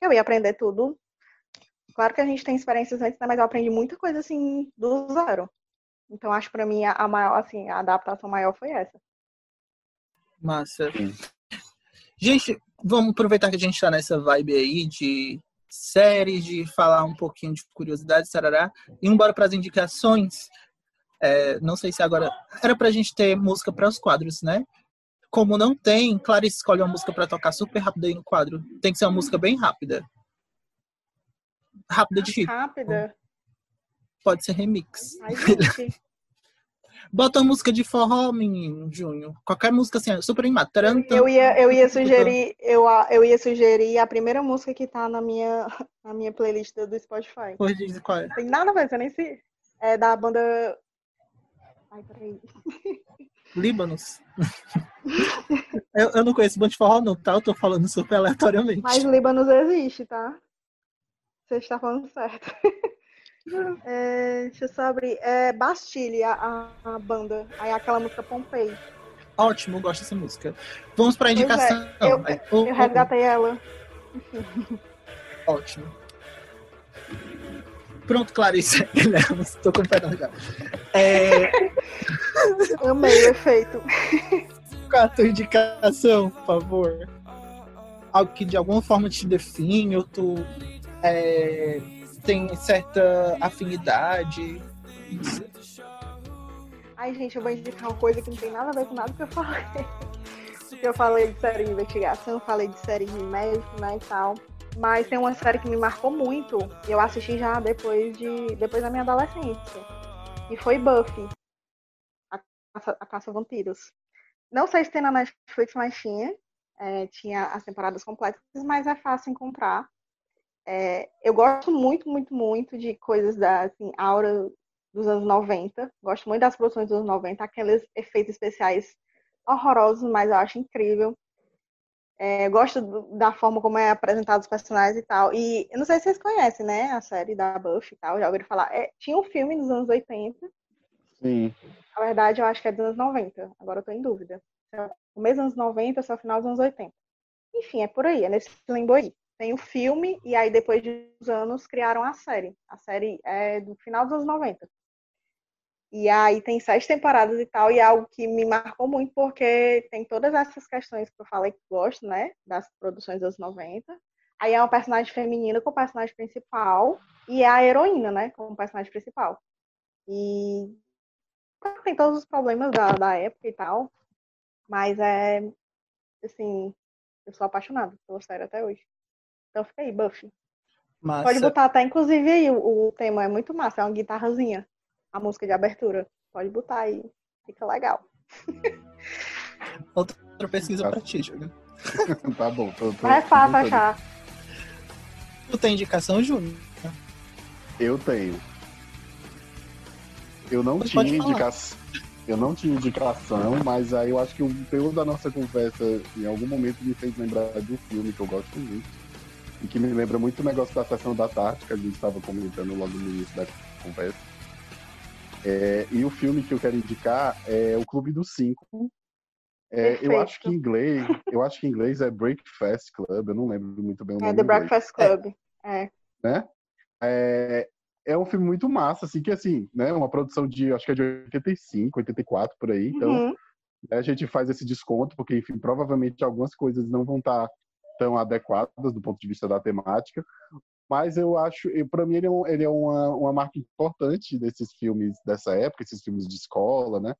Eu ia aprender tudo. Claro que a gente tem experiências antes, né, mas eu aprendi muita coisa assim do zero. Então, acho para mim a maior, assim, a adaptação maior foi essa. Massa. Gente, vamos aproveitar que a gente está nessa vibe aí de séries, de falar um pouquinho de curiosidades, sarará, e embora para as indicações. É, não sei se agora. Era para a gente ter música para os quadros, né? Como não tem, Clarice escolhe uma música para tocar super rápida aí no quadro. Tem que ser uma música bem rápida. Rápida de Rápida? Pode ser remix. Ai, gente. Bota uma música de forró, menino, Júnior. Qualquer música assim, super animada. Eu ia, eu ia sugerir, eu, eu ia sugerir a primeira música que tá na minha, na minha playlist do Spotify. Pois diz qual é. Tem nada a ver, você nem se. É da banda. Ai, peraí. *laughs* Líbanos. *laughs* eu, eu não conheço banda de forró, não, tá? Eu tô falando super aleatoriamente. Mas Líbanos existe, tá? Você está falando certo. *laughs* É, deixa eu só abrir. É Bastille, a, a banda. Aí aquela música Pompei. Ótimo, gosto dessa música. Vamos pra indicação. É, eu, Aí, oh, eu resgatei oh. ela. Ótimo. Pronto, Clarice. *laughs* Estou com o pé já. É... Amei o efeito. *laughs* Qual a tua indicação, por favor? Algo que de alguma forma te define, ou tu é, tem certa afinidade. Ai, gente, eu vou indicar uma coisa que não tem nada a ver com nada que eu falei. Porque *laughs* eu falei de série de investigação, falei de série de médico, né, e tal. Mas tem uma série que me marcou muito, e eu assisti já depois, de, depois da minha adolescência. E foi Buffy, a Caça, a Caça Vampiros. Não sei se tem na Netflix, mas tinha. É, tinha as temporadas completas, mas é fácil encontrar. É, eu gosto muito, muito, muito de coisas da assim, aura dos anos 90. Gosto muito das produções dos anos 90, aqueles efeitos especiais horrorosos, mas eu acho incrível. É, gosto da forma como é apresentado os personagens e tal. E eu não sei se vocês conhecem, né, a série da Buffy e tal, já ouviram falar. É, tinha um filme nos anos 80. Sim. Na verdade, eu acho que é dos anos 90. Agora eu tô em dúvida. O mês dos anos 90 ou é o final dos anos 80. Enfim, é por aí, é nesse limbo aí tem o filme, e aí depois de uns anos criaram a série. A série é do final dos anos 90. E aí tem sete temporadas e tal, e é algo que me marcou muito porque tem todas essas questões que eu falei que gosto, né? Das produções dos 90. Aí é uma personagem feminina com o personagem principal, e é a heroína, né? Com o personagem principal. E tem todos os problemas da, da época e tal, mas é, assim, eu sou apaixonada pela série até hoje. Então fica aí, Buffy. Massa. Pode botar até, inclusive, aí o, o, tema é muito massa, é uma guitarrazinha, a música de abertura. Pode botar aí, fica legal. *laughs* Outra pesquisa tá. pra ti, Júlio. *laughs* tá bom. Tô, tô, é fácil achar. Tu tem indicação, Júnior? Eu tenho. Eu não Você tinha indicação. Eu não tinha indicação, mas aí eu acho que o teor da nossa conversa em algum momento me fez lembrar de um filme que eu gosto muito e que me lembra muito o negócio da sessão da tarde, que a gente estava comentando logo no início da conversa. É, e o filme que eu quero indicar é O Clube dos Cinco. É, eu acho que em inglês, eu acho que inglês é Breakfast Club, eu não lembro muito bem o é, nome. É The Breakfast Club. É. Né? É, é um filme muito massa, assim, que assim, né, uma produção de, acho que é de 85, 84 por aí, então uhum. né, a gente faz esse desconto, porque, enfim, provavelmente algumas coisas não vão estar tá tão adequadas do ponto de vista da temática, mas eu acho, para mim ele é, um, ele é uma, uma marca importante desses filmes dessa época, esses filmes de escola, né,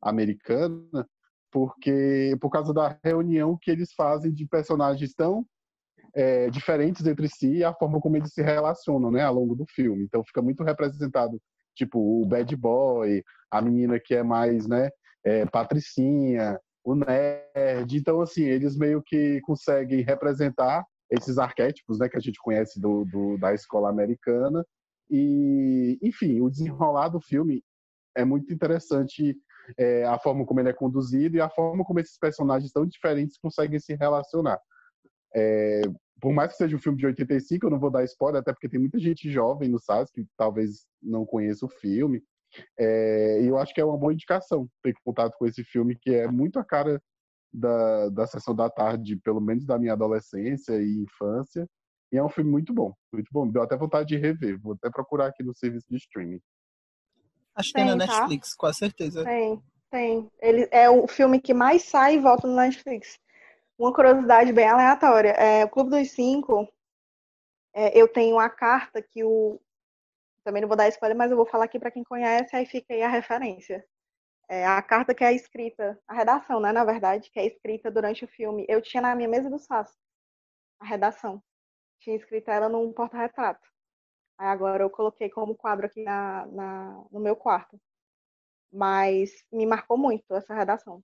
americana, porque por causa da reunião que eles fazem de personagens tão é, diferentes entre si e a forma como eles se relacionam, né, ao longo do filme. Então fica muito representado, tipo o bad boy, a menina que é mais, né, é, patricinha, o nerd. Então, assim, eles meio que conseguem representar esses arquétipos né, que a gente conhece do, do, da escola americana. E, enfim, o desenrolar do filme é muito interessante é, a forma como ele é conduzido e a forma como esses personagens tão diferentes conseguem se relacionar. É, por mais que seja um filme de 85, eu não vou dar spoiler, até porque tem muita gente jovem no SAS que talvez não conheça o filme. É, e eu acho que é uma boa indicação ter contato com esse filme, que é muito a cara da, da sessão da tarde, pelo menos da minha adolescência e infância. E é um filme muito bom, muito bom. Me deu até vontade de rever. Vou até procurar aqui no serviço de streaming. Acho que tem, é na tá? Netflix, com certeza. Tem, tem. Ele é o filme que mais sai e volta no Netflix. Uma curiosidade bem aleatória. É, o Clube dos Cinco, é, eu tenho a carta que o. Também não vou dar spoiler, mas eu vou falar aqui para quem conhece, aí fica aí a referência. É, a carta que é escrita, a redação, né, na verdade, que é escrita durante o filme. Eu tinha na minha mesa do SAS a redação. Tinha escrito ela num porta-retrato. Aí agora eu coloquei como quadro aqui na, na, no meu quarto. Mas me marcou muito essa redação.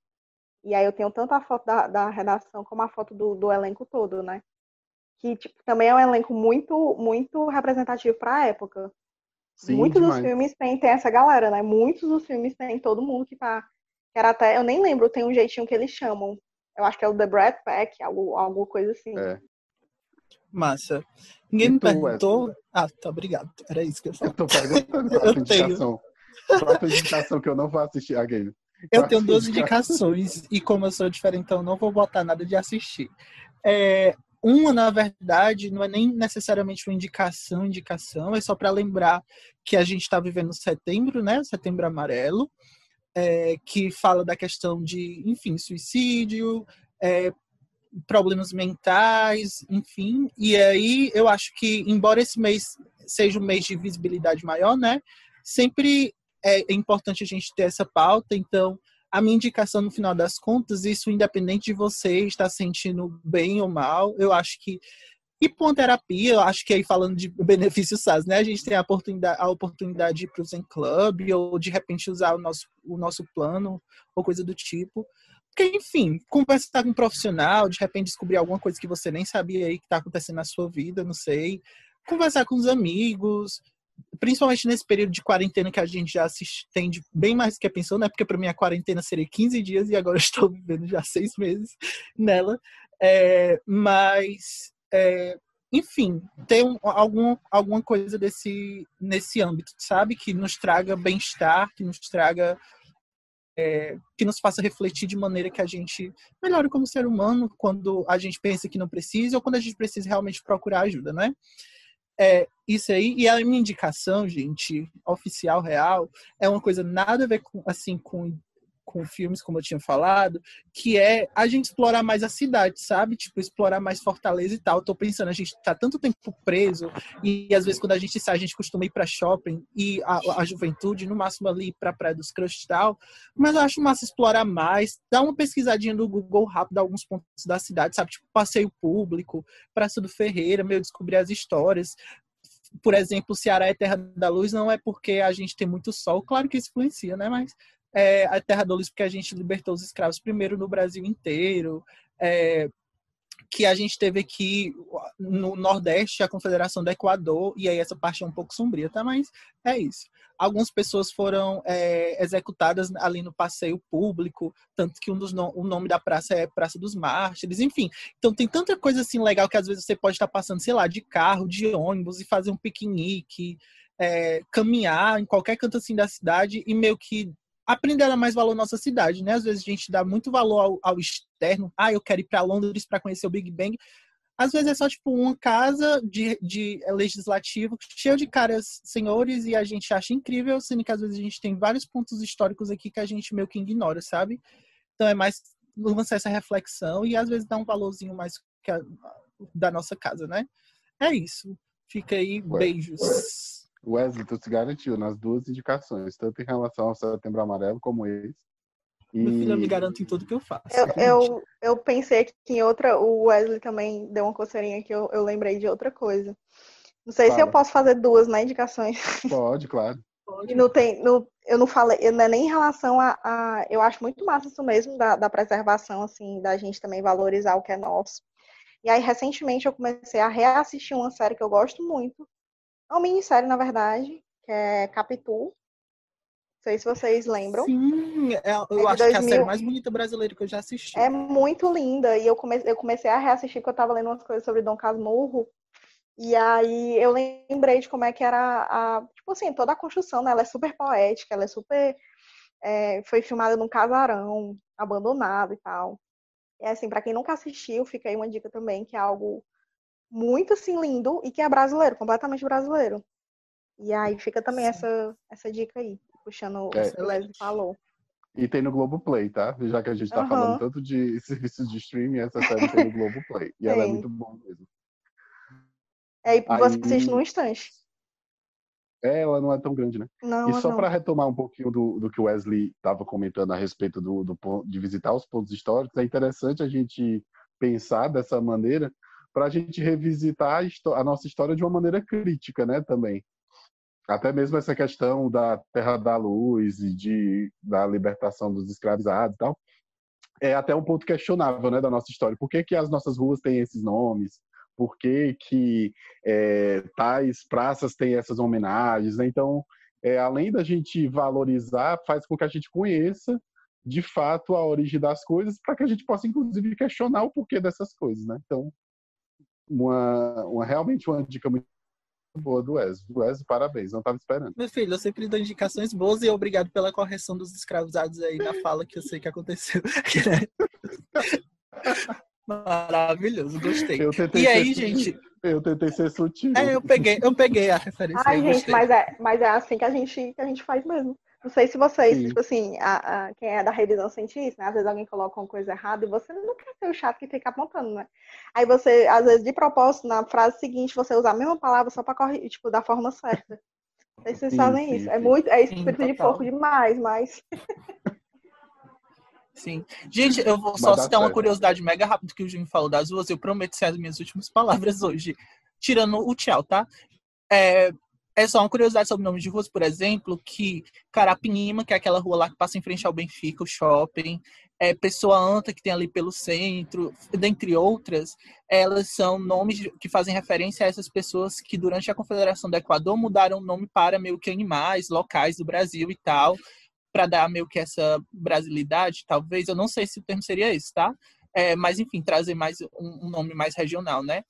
E aí eu tenho tanto a foto da, da redação como a foto do, do elenco todo, né? Que tipo, também é um elenco muito, muito representativo para a época. Sim, Muitos demais. dos filmes tem, tem essa galera, né? Muitos dos filmes tem todo mundo que tá. Que era até, eu nem lembro, tem um jeitinho que eles chamam. Eu acho que é o The Brad Pack, algo, alguma coisa assim. É. Massa. Ninguém me perguntou. Ah, tá, obrigado. Era isso que eu falei. Eu tô perguntando qual *laughs* a indicação. Qual a indicação que eu não vou assistir a game? Eu tenho duas indicações e como eu sou diferentão, não vou botar nada de assistir. É, uma, na verdade, não é nem necessariamente uma indicação, indicação, é só para lembrar que a gente está vivendo setembro, né? Setembro amarelo, é, que fala da questão de, enfim, suicídio, é, problemas mentais, enfim. E aí eu acho que, embora esse mês seja um mês de visibilidade maior, né? Sempre é importante a gente ter essa pauta, então a minha indicação no final das contas, isso independente de você estar sentindo bem ou mal, eu acho que hipoterapia, eu acho que aí falando de *laughs* benefícios SAS, né? A gente tem a oportunidade, a oportunidade de ir para o Zen Club ou de repente usar o nosso, o nosso plano ou coisa do tipo. Porque, enfim, conversar com um profissional, de repente descobrir alguma coisa que você nem sabia aí que está acontecendo na sua vida, não sei. Conversar com os amigos, principalmente nesse período de quarentena que a gente já se estende bem mais do que pensou, né? Porque para mim a quarentena seria 15 dias e agora eu estou *laughs* vivendo já seis meses nela. É, mas, é, enfim, tem um, algum, alguma coisa desse, nesse âmbito, sabe? Que nos traga bem-estar, que nos traga. É, que nos faça refletir de maneira que a gente melhore como ser humano quando a gente pensa que não precisa ou quando a gente precisa realmente procurar ajuda, não é? Isso aí, e a minha indicação, gente, oficial, real, é uma coisa nada a ver com, assim, com com filmes, como eu tinha falado, que é a gente explorar mais a cidade, sabe? Tipo, explorar mais Fortaleza e tal. tô pensando, a gente tá tanto tempo preso e às vezes quando a gente sai, a gente costuma ir para shopping e a, a, juventude, no máximo ali para Praia dos Cristal. Mas eu acho massa explorar mais, dar uma pesquisadinha no Google rápido alguns pontos da cidade, sabe? Tipo, passeio público, Praça do Ferreira, meio descobrir as histórias por exemplo, o Ceará é terra da luz, não é porque a gente tem muito sol, claro que isso influencia, né? Mas é, a Terra do porque a gente libertou os escravos primeiro no Brasil inteiro, é, que a gente teve aqui no Nordeste a Confederação do Equador, e aí essa parte é um pouco sombria, tá? Mas é isso. Algumas pessoas foram é, executadas ali no passeio público, tanto que um dos no, o nome da praça é Praça dos Mártires, enfim. Então tem tanta coisa assim legal que às vezes você pode estar passando, sei lá, de carro, de ônibus e fazer um piquenique, é, caminhar em qualquer canto assim da cidade e meio que aprender a dar mais valor à nossa cidade, né? Às vezes a gente dá muito valor ao, ao externo. Ah, eu quero ir para Londres para conhecer o Big Bang. Às vezes é só tipo uma casa de, de legislativo cheio de caras senhores e a gente acha incrível, sendo que às vezes a gente tem vários pontos históricos aqui que a gente meio que ignora, sabe? Então é mais lançar essa reflexão e às vezes dar um valorzinho mais a, da nossa casa, né? É isso. Fica aí, beijos. Wesley, tu se garantiu nas duas indicações, tanto em relação ao Setembro Amarelo como esse. E... Meu filho, eu me garanto em tudo que eu faço. Eu, eu, eu, pensei que em outra, o Wesley também deu uma coceirinha que eu, eu lembrei de outra coisa. Não sei se eu posso fazer duas, né, indicações. Pode, claro. E não tem, não, eu não falei, não é nem em relação a, a, Eu acho muito massa isso mesmo, da, da preservação, assim, da gente também valorizar o que é nosso. E aí, recentemente, eu comecei a reassistir uma série que eu gosto muito, é uma minissérie, na verdade, que é Capitu. Não sei se vocês lembram. Sim, é, eu É acho que é a 2000. série mais bonita brasileira que eu já assisti. É muito linda. E eu, come... eu comecei a reassistir porque eu tava lendo umas coisas sobre Dom Casmurro. E aí eu lembrei de como é que era a. Tipo assim, toda a construção, né? Ela é super poética, ela é super. é, foi filmada num casarão, abandonado e tal. E assim, pra quem nunca assistiu, fica aí uma dica também, que é algo muito assim lindo e que é brasileiro, completamente brasileiro. E aí fica também Sim. essa, essa dica aí, puxando o É. que o Leslie falou. E tem no Globoplay, tá? Já que a gente tá Aham. falando tanto de *laughs* serviços de streaming, essa série tem no Globoplay. E ela é muito boa mesmo. É, e você Aí- assiste num instante. É, ela não é tão grande, né? Não, E só para retomar um pouquinho do, do que o Wesley estava comentando a respeito do, do de visitar os pontos históricos, é interessante a gente pensar dessa maneira para a gente revisitar a, a nossa história de uma maneira crítica, né? Também. Até mesmo essa questão da Terra da Luz e de, da libertação dos escravizados e tal, é até um ponto questionável, né, da nossa história. Por que, que as nossas ruas têm esses nomes? Por que, que é, tais praças têm essas homenagens? Né? Então, é, além da gente valorizar, faz com que a gente conheça de fato a origem das coisas, para que a gente possa, inclusive, questionar o porquê dessas coisas. Né? Então, uma, uma, realmente uma dica muito boa do Wes. Wes, parabéns, não estava esperando. Meu filho, eu sempre dou indicações boas e obrigado pela correção dos escravizados aí na fala que eu sei que aconteceu. *laughs* Maravilhoso, gostei. E aí, sutil. gente? Eu tentei ser sutil. É, eu peguei, eu peguei a referência. Ai, aí, gente, gostei. mas é, mas é assim que a gente, que a gente faz mesmo. Não sei se vocês, Sim. tipo assim, a, a- quem é da revisão científica, né? Às vezes alguém coloca uma coisa errada e você não quer ser o chato que fica apontando, né? Aí você, às vezes, de propósito, na frase seguinte, você usa a mesma palavra só pra corrigir, tipo, da forma certa. Não sei se vocês Sim, fazem sim, isso. É sim. muito, é Sim, espírito de porco demais, mas. *laughs* Sim. Gente, eu vou só citar uma curiosidade mega rápida que o Júnior falou das ruas. Eu prometo ser as minhas últimas *laughs* palavras hoje. Tirando o tchau, tá? É, é só uma curiosidade sobre nomes de ruas, por exemplo, que Carapinima, que é aquela rua lá que passa em frente ao Benfica, o shopping, é, Pessoa Anta, que tem ali pelo centro, dentre outras, elas são nomes que fazem referência a essas pessoas que durante a Confederação do Equador mudaram o nome para meio que animais locais do Brasil e tal, para dar meio que essa brasilidade, talvez, eu não sei se o termo seria esse, tá? É, mas enfim, trazer mais um, um nome mais regional, né?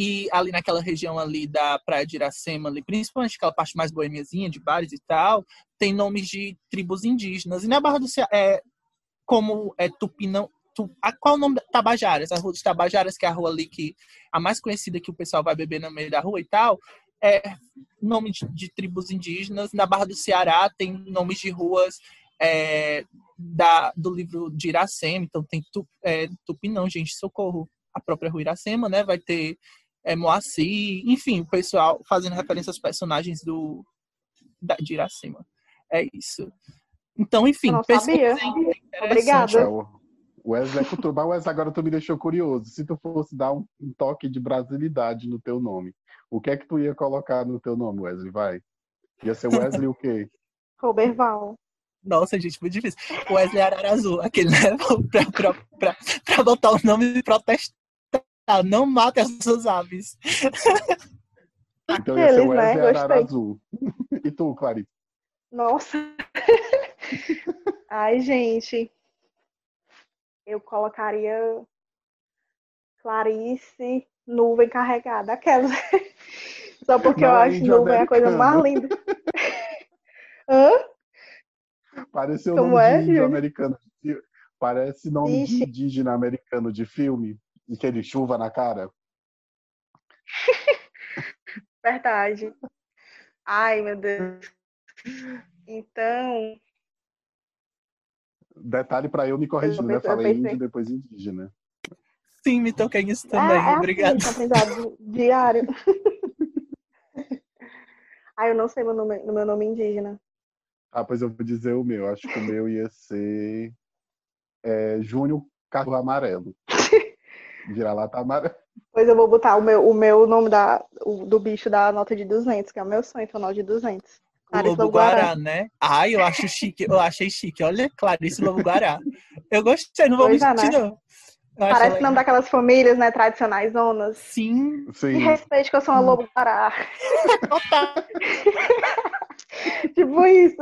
E ali naquela região ali da Praia de Iracema, ali, principalmente aquela parte mais boêmiazinha, de bares e tal, tem nomes de tribos indígenas. E na Barra do Ceará, é, como é Tupinão, tu, a, qual o nome? da- Tabajaras, a Rua dos Tabajaras, que é a rua ali que a mais conhecida que o pessoal vai beber no meio da rua e tal, é nome de, de tribos indígenas. Na Barra do Ceará tem nomes de ruas é, da, do livro de Iracema, então tem tu, é, Tupinão, gente, socorro. A própria rua Iracema, né? Vai ter é, Moacir, enfim, o pessoal fazendo referência aos personagens do, da, de Iracema. É isso. Então, enfim, não pesquisem, é interessante. Obrigada. Wesley é cultura. Mas Wesley, agora tu me deixou curioso. Se tu fosse dar um, um toque de brasilidade no teu nome, o que é que tu ia colocar no teu nome, Wesley? Vai. Ia ser Wesley o quê? *laughs* Roberval. Nossa, gente, muito difícil. Wesley Arara Azul, aquele, né? *laughs* pra, pra, pra, pra botar o nome e protestar. Não mate as suas aves. Então ia ser Aqueles, né? Arara. Azul. E tu, Clarice? Nossa. Ai, gente. Eu colocaria Clarice, nuvem carregada. Aquelas. Só porque eu Não, acho nuvem a coisa mais americano. linda. Hã? Pareceu Como nome é, de índio americano. de Parece nome de Ixi. indígena americano de filme. Aquele chuva na cara. *laughs* Verdade. Ai, meu Deus. Então, Detalhe pra eu me corrigir, né? eu Falei pensei. índio, depois indígena. Sim, me toquei nisso é, também. é Obrigada. assim, aprendizado diário. *laughs* Ai, eu não sei meu nome, no meu nome indígena. Ah, pois eu vou dizer o meu. Acho que o meu ia ser é, Júnior Carro Amarelo. Vira-lata amarelo. Pois eu vou botar o meu, o meu nome da, o- do bicho da nota de 200, que é o meu sonho, nota de 200. O Clarice Lobo Guará. Né? Ai, eu acho chique. Eu achei chique. Olha, Clarice Lobo Guará. Eu gostei, não vou Pois é, mentir, né? não. Eu Parece ela- o nome daquelas famílias, né, tradicionais zonas. Sim, Me Sim. respeite que eu sou uma lobo guará. total. *laughs* tipo isso.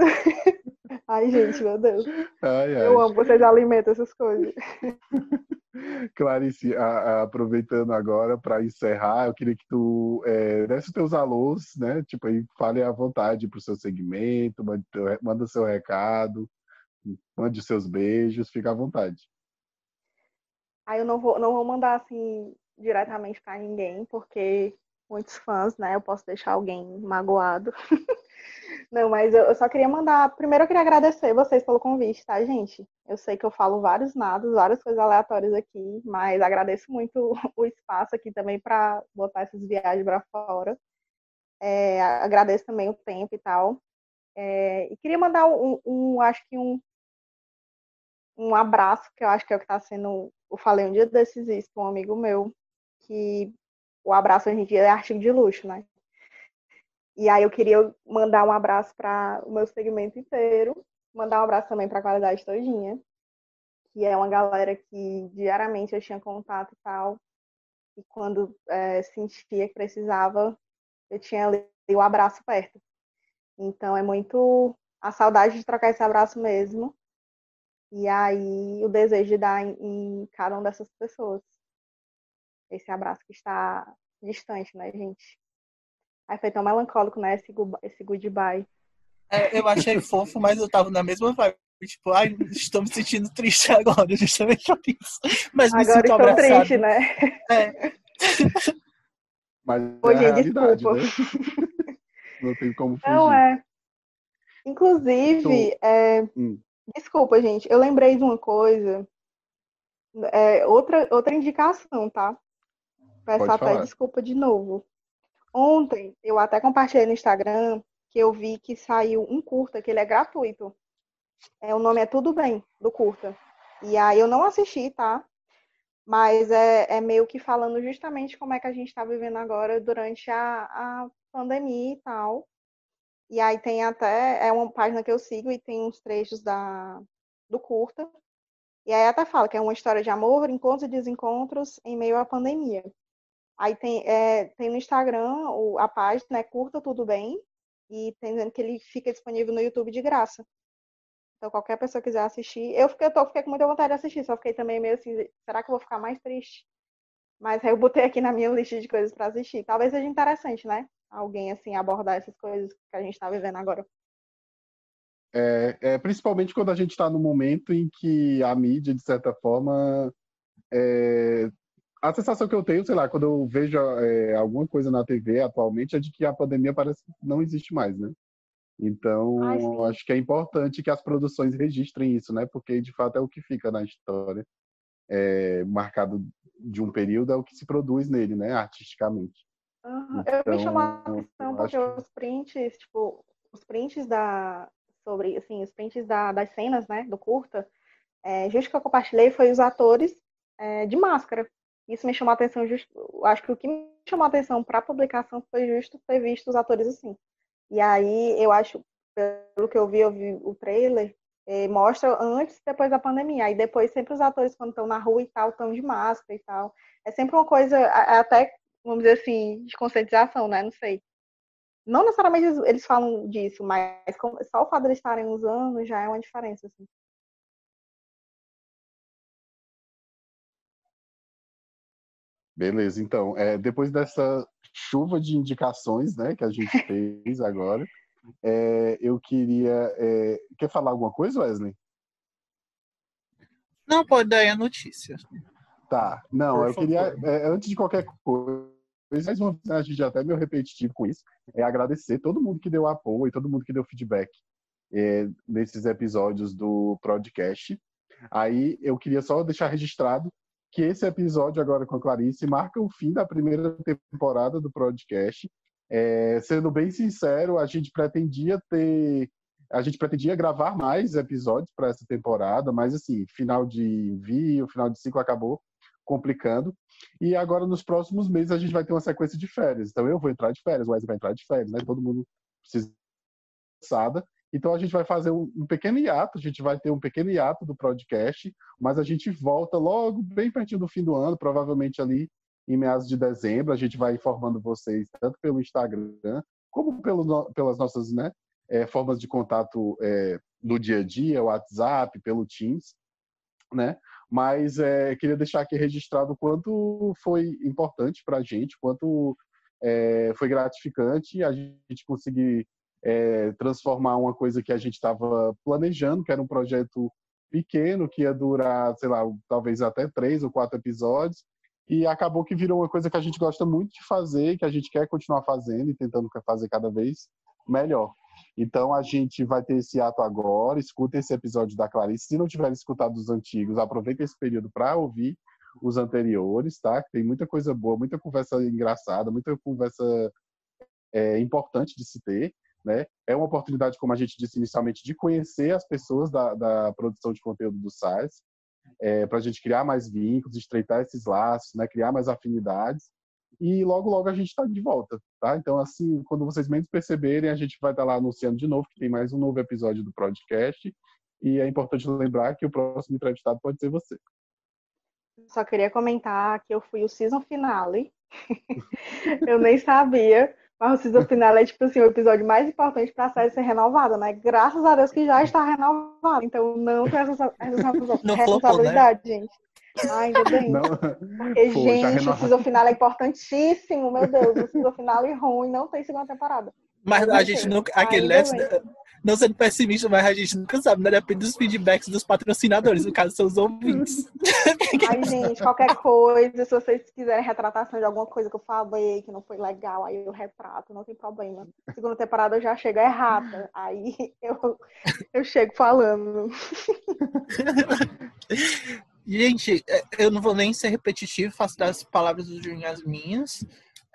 Ai, gente, meu Deus. Ai, ai. Eu amo, vocês alimentam essas coisas. *laughs* Clarice, a- a- aproveitando agora para encerrar, eu queria que tu é, desse os teus alôs, né? Tipo, aí fale à vontade pro seu segmento, manda seu recado, mande seus beijos, fica à vontade. Aí eu não vou, não vou mandar assim diretamente para ninguém, porque muitos fãs, né? Eu posso deixar alguém magoado. *laughs* Não, mas eu, só queria mandar. Primeiro eu queria agradecer vocês pelo convite, tá, gente? Eu sei que eu falo vários nados, várias coisas aleatórias aqui, mas agradeço muito *laughs* o espaço aqui também para botar essas viagens para fora. É, agradeço também o tempo e tal. É, e queria mandar um, um, acho que um, um abraço, que eu acho que é o que está sendo. Eu falei um dia desses isso para um amigo meu, que o abraço hoje em dia é artigo de luxo, né? E aí eu queria mandar um abraço para o meu segmento inteiro, mandar um abraço também para a qualidade todinha, que é uma galera que diariamente eu tinha contato e tal, e quando é, sentia que precisava, eu tinha ali o abraço perto. Então é muito a saudade de trocar esse abraço mesmo, e aí o desejo de dar em, em cada uma dessas pessoas. Esse abraço que está distante, né, gente? Aí foi tão melancólico, né? Esse, esse goodbye. É, eu achei fofo, mas eu tava na mesma vibe. Tipo, ai, estou me sentindo triste agora, *laughs* justamente por isso. Mas me agora sinto estou abraçado. triste, né? É. Mas é a gente, realidade, desculpa. né? *laughs* Não tem como fugir. Não é. Inclusive, é, Hum. desculpa, gente, eu lembrei de uma coisa. É, outra, outra indicação, tá? Peço Pode até falar. desculpa de novo. Ontem, eu até compartilhei no Instagram que eu vi que saiu um curta, que ele é gratuito. É, o nome é Tudo Bem, do curta. E aí eu não assisti, tá? Mas é, é meio que falando justamente como é que a gente está vivendo agora durante a, a pandemia e tal. E aí tem até, é uma página que eu sigo e tem uns trechos da, do curta. E aí até fala que é uma história de amor, encontros e desencontros em meio à pandemia. Aí tem, é, tem no Instagram a página, é curta, tudo bem, e tem que ele fica disponível no YouTube de graça. Então, qualquer pessoa quiser assistir. Eu fiquei, eu tô, fiquei com muita vontade de assistir, só fiquei também meio assim, será que eu vou ficar mais triste? Mas aí eu botei aqui na minha lista de coisas para assistir. Talvez seja interessante, né? Alguém, assim, abordar essas coisas que a gente tá vivendo agora. É, é, principalmente quando a gente está no momento em que a mídia, de certa forma, é, a sensação que eu tenho, sei lá, quando eu vejo é, alguma coisa na TV atualmente é de que a pandemia parece que não existe mais, né? Então, Ai, sim. acho que é importante que as produções registrem isso, né? Porque de fato é o que fica na história, é, marcado de um período é o que se produz nele, né? Artisticamente. Uhum. Eu me chamou a Então, atenção porque que- os prints, tipo, os prints da sobre, assim, os prints da, das cenas, né, do curta, é, justo que eu compartilhei foi os atores é, de máscara. Isso me chamou a atenção, acho que o que me chamou a atenção para a publicação foi justo ter visto os atores assim. E aí eu acho, pelo que eu vi, eu vi o trailer, eh, mostra antes e depois da pandemia. Aí depois sempre os atores quando estão na rua e tal, estão de máscara e tal. É sempre uma coisa, até, vamos dizer assim, de conscientização, né? Não sei. Não necessariamente eles, falam disso, mas só o fato de eles estarem usando já é uma diferença, assim. Beleza, então, é, depois dessa chuva de indicações, né, que a gente *laughs* fez agora, é, eu queria. é, quer falar alguma coisa, Wesley? Não, pode dar aí a notícia. Tá, não, Por eu queria, favor. é, antes de qualquer coisa, mais uma vez, a gente já até meio repetitivo com isso, é agradecer todo mundo que deu apoio e todo mundo que deu feedback é, nesses episódios do podcast. Aí eu queria só deixar registrado que esse episódio agora com a Clarice marca o fim da primeira temporada do podcast. É, sendo bem sincero, a gente pretendia ter a gente pretendia gravar mais episódios para essa temporada, mas assim, final de envio, final de ciclo acabou complicando. E agora nos próximos meses a gente vai ter uma sequência de férias. Então eu vou entrar de férias, o Wesley vai entrar de férias, né? Todo mundo precisa. Então a gente vai fazer um, um pequeno hiato, a gente vai ter um pequeno hiato do podcast, mas a gente volta logo bem pertinho do fim do ano, provavelmente ali em meados de dezembro. A gente vai informando vocês tanto pelo Instagram como pelo, pelas nossas né, eh, formas de contato eh, no dia a dia, WhatsApp, pelo Teams, né? Mas é, queria deixar aqui registrado o quanto foi importante para a gente, quanto é, foi gratificante a gente conseguir é, transformar uma coisa que a gente estava planejando, que era um projeto pequeno, que ia durar, sei lá, talvez até três ou quatro episódios, e acabou que virou uma coisa que a gente gosta muito de fazer, que a gente quer continuar fazendo e tentando fazer cada vez melhor. Então a gente vai ter esse ato agora, escuta esse episódio da Clarice. Se não tiver escutado os antigos, aproveita esse período para ouvir os anteriores, tá? Tem muita coisa boa, muita conversa engraçada, muita conversa é, importante de se ter. Né? É uma oportunidade, como a gente disse inicialmente, de conhecer as pessoas da, da produção de conteúdo do SARS, é, para a gente criar mais vínculos, estreitar esses laços, né? criar mais afinidades. E logo, logo a gente está de volta, tá? Então, assim, quando vocês menos perceberem, a gente vai estar tá lá anunciando de novo que tem mais um novo episódio do podcast. E é importante lembrar que o próximo entrevistado pode ser você. Só queria comentar que eu fui o season finale. *laughs* eu nem sabia. Mas o season final é, tipo assim, o episódio mais importante para a série ser renovada, né? Graças a Deus que já está renovada. Então não tem essa, essa *laughs* responsabilidade, né? gente. Ai, ainda bem. Não. Porque, Pô, gente, o season final é importantíssimo, meu Deus. O season final é ruim, não tem segunda temporada. Mas a gente nunca. Aquele não sendo pessimista, mas a gente nunca sabe, né? Depende dos feedbacks dos patrocinadores, no caso, são os ouvintes. *laughs* Ai, gente, qualquer coisa, se vocês quiserem retratação de alguma coisa que eu falei que não foi legal, aí eu retrato, não tem problema. Segunda temporada eu já chego errada, aí *laughs* eu, eu chego falando. *laughs* Gente, é, eu não vou nem ser repetitivo, faço das palavras do Juninho as minhas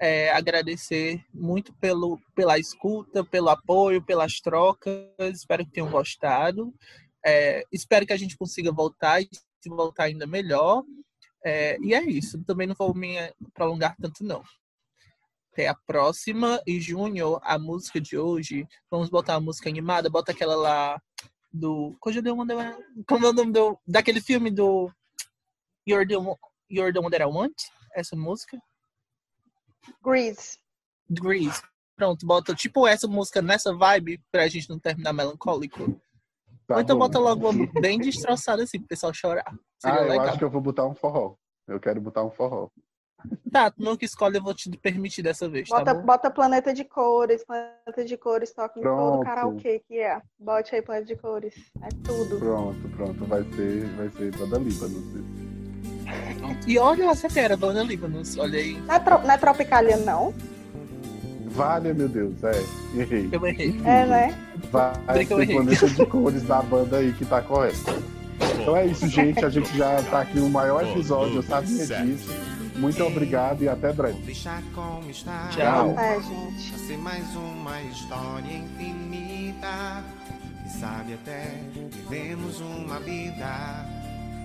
é, agradecer muito pelo, pela escuta, pelo apoio, pelas trocas. Espero que tenham gostado. É, espero que a gente consiga voltar e se voltar ainda melhor. É, e é isso. Também não vou me prolongar tanto, não. Até a próxima. E junho, a música de hoje, vamos botar a música animada, bota aquela lá do. Como é o nome do. Daquele filme do You're the, You're the One That I Want? Essa música. Grease. Grease. Pronto, bota tipo essa música nessa vibe pra gente não terminar melancólico. Tá Ou então bom. bota logo uma bem destroçada assim pro pessoal chorar. Seria ah, eu legal. acho que eu vou botar um forró. Eu quero botar um forró. Tá, tu nunca escolhe, eu vou te permitir dessa vez. Tá bota, tá bota Planeta de Cores, Planeta de Cores, toca em todo karaokê que é. Bote aí Planeta de Cores. É tudo. Pronto, pronto. Vai ser, vai ser toda Líbano. E olha a Setera, Dona Líbanos, olha aí. Não é, tro não é Tropicalia, não? Vale, meu Deus, é. Errei. Eu errei. É, né? Vai ser planeta de cores da banda aí que tá correto. Então é isso, gente. A gente já tá aqui no maior episódio, eu sabia disso. Muito obrigado e até breve. Tchau. É, gente. Ser mais uma história infinita. E sabe até vivemos uma vida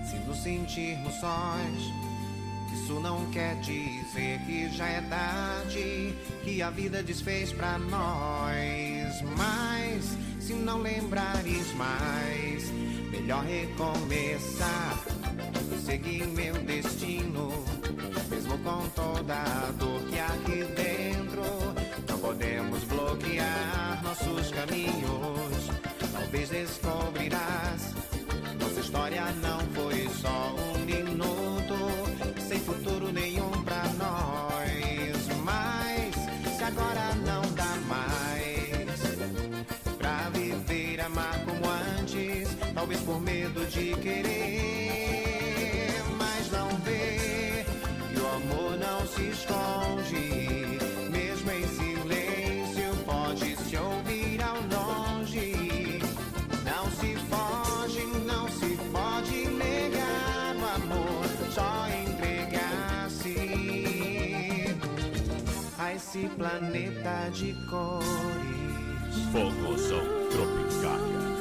se nos sentirmos sós, isso não quer dizer que já é tarde, que a vida desfez pra nós. Mas se não lembrares mais, melhor recomeçar. Seguir meu destino, mesmo com toda a dor que aqui dentro. Não podemos bloquear nossos caminhos. Talvez descobrirás nossa história não foi só um minuto, sem futuro nenhum pra nós. Mas se agora não dá mais pra viver, amar como antes, talvez por medo de querer, planeta de cores. Forrozão Tropicália.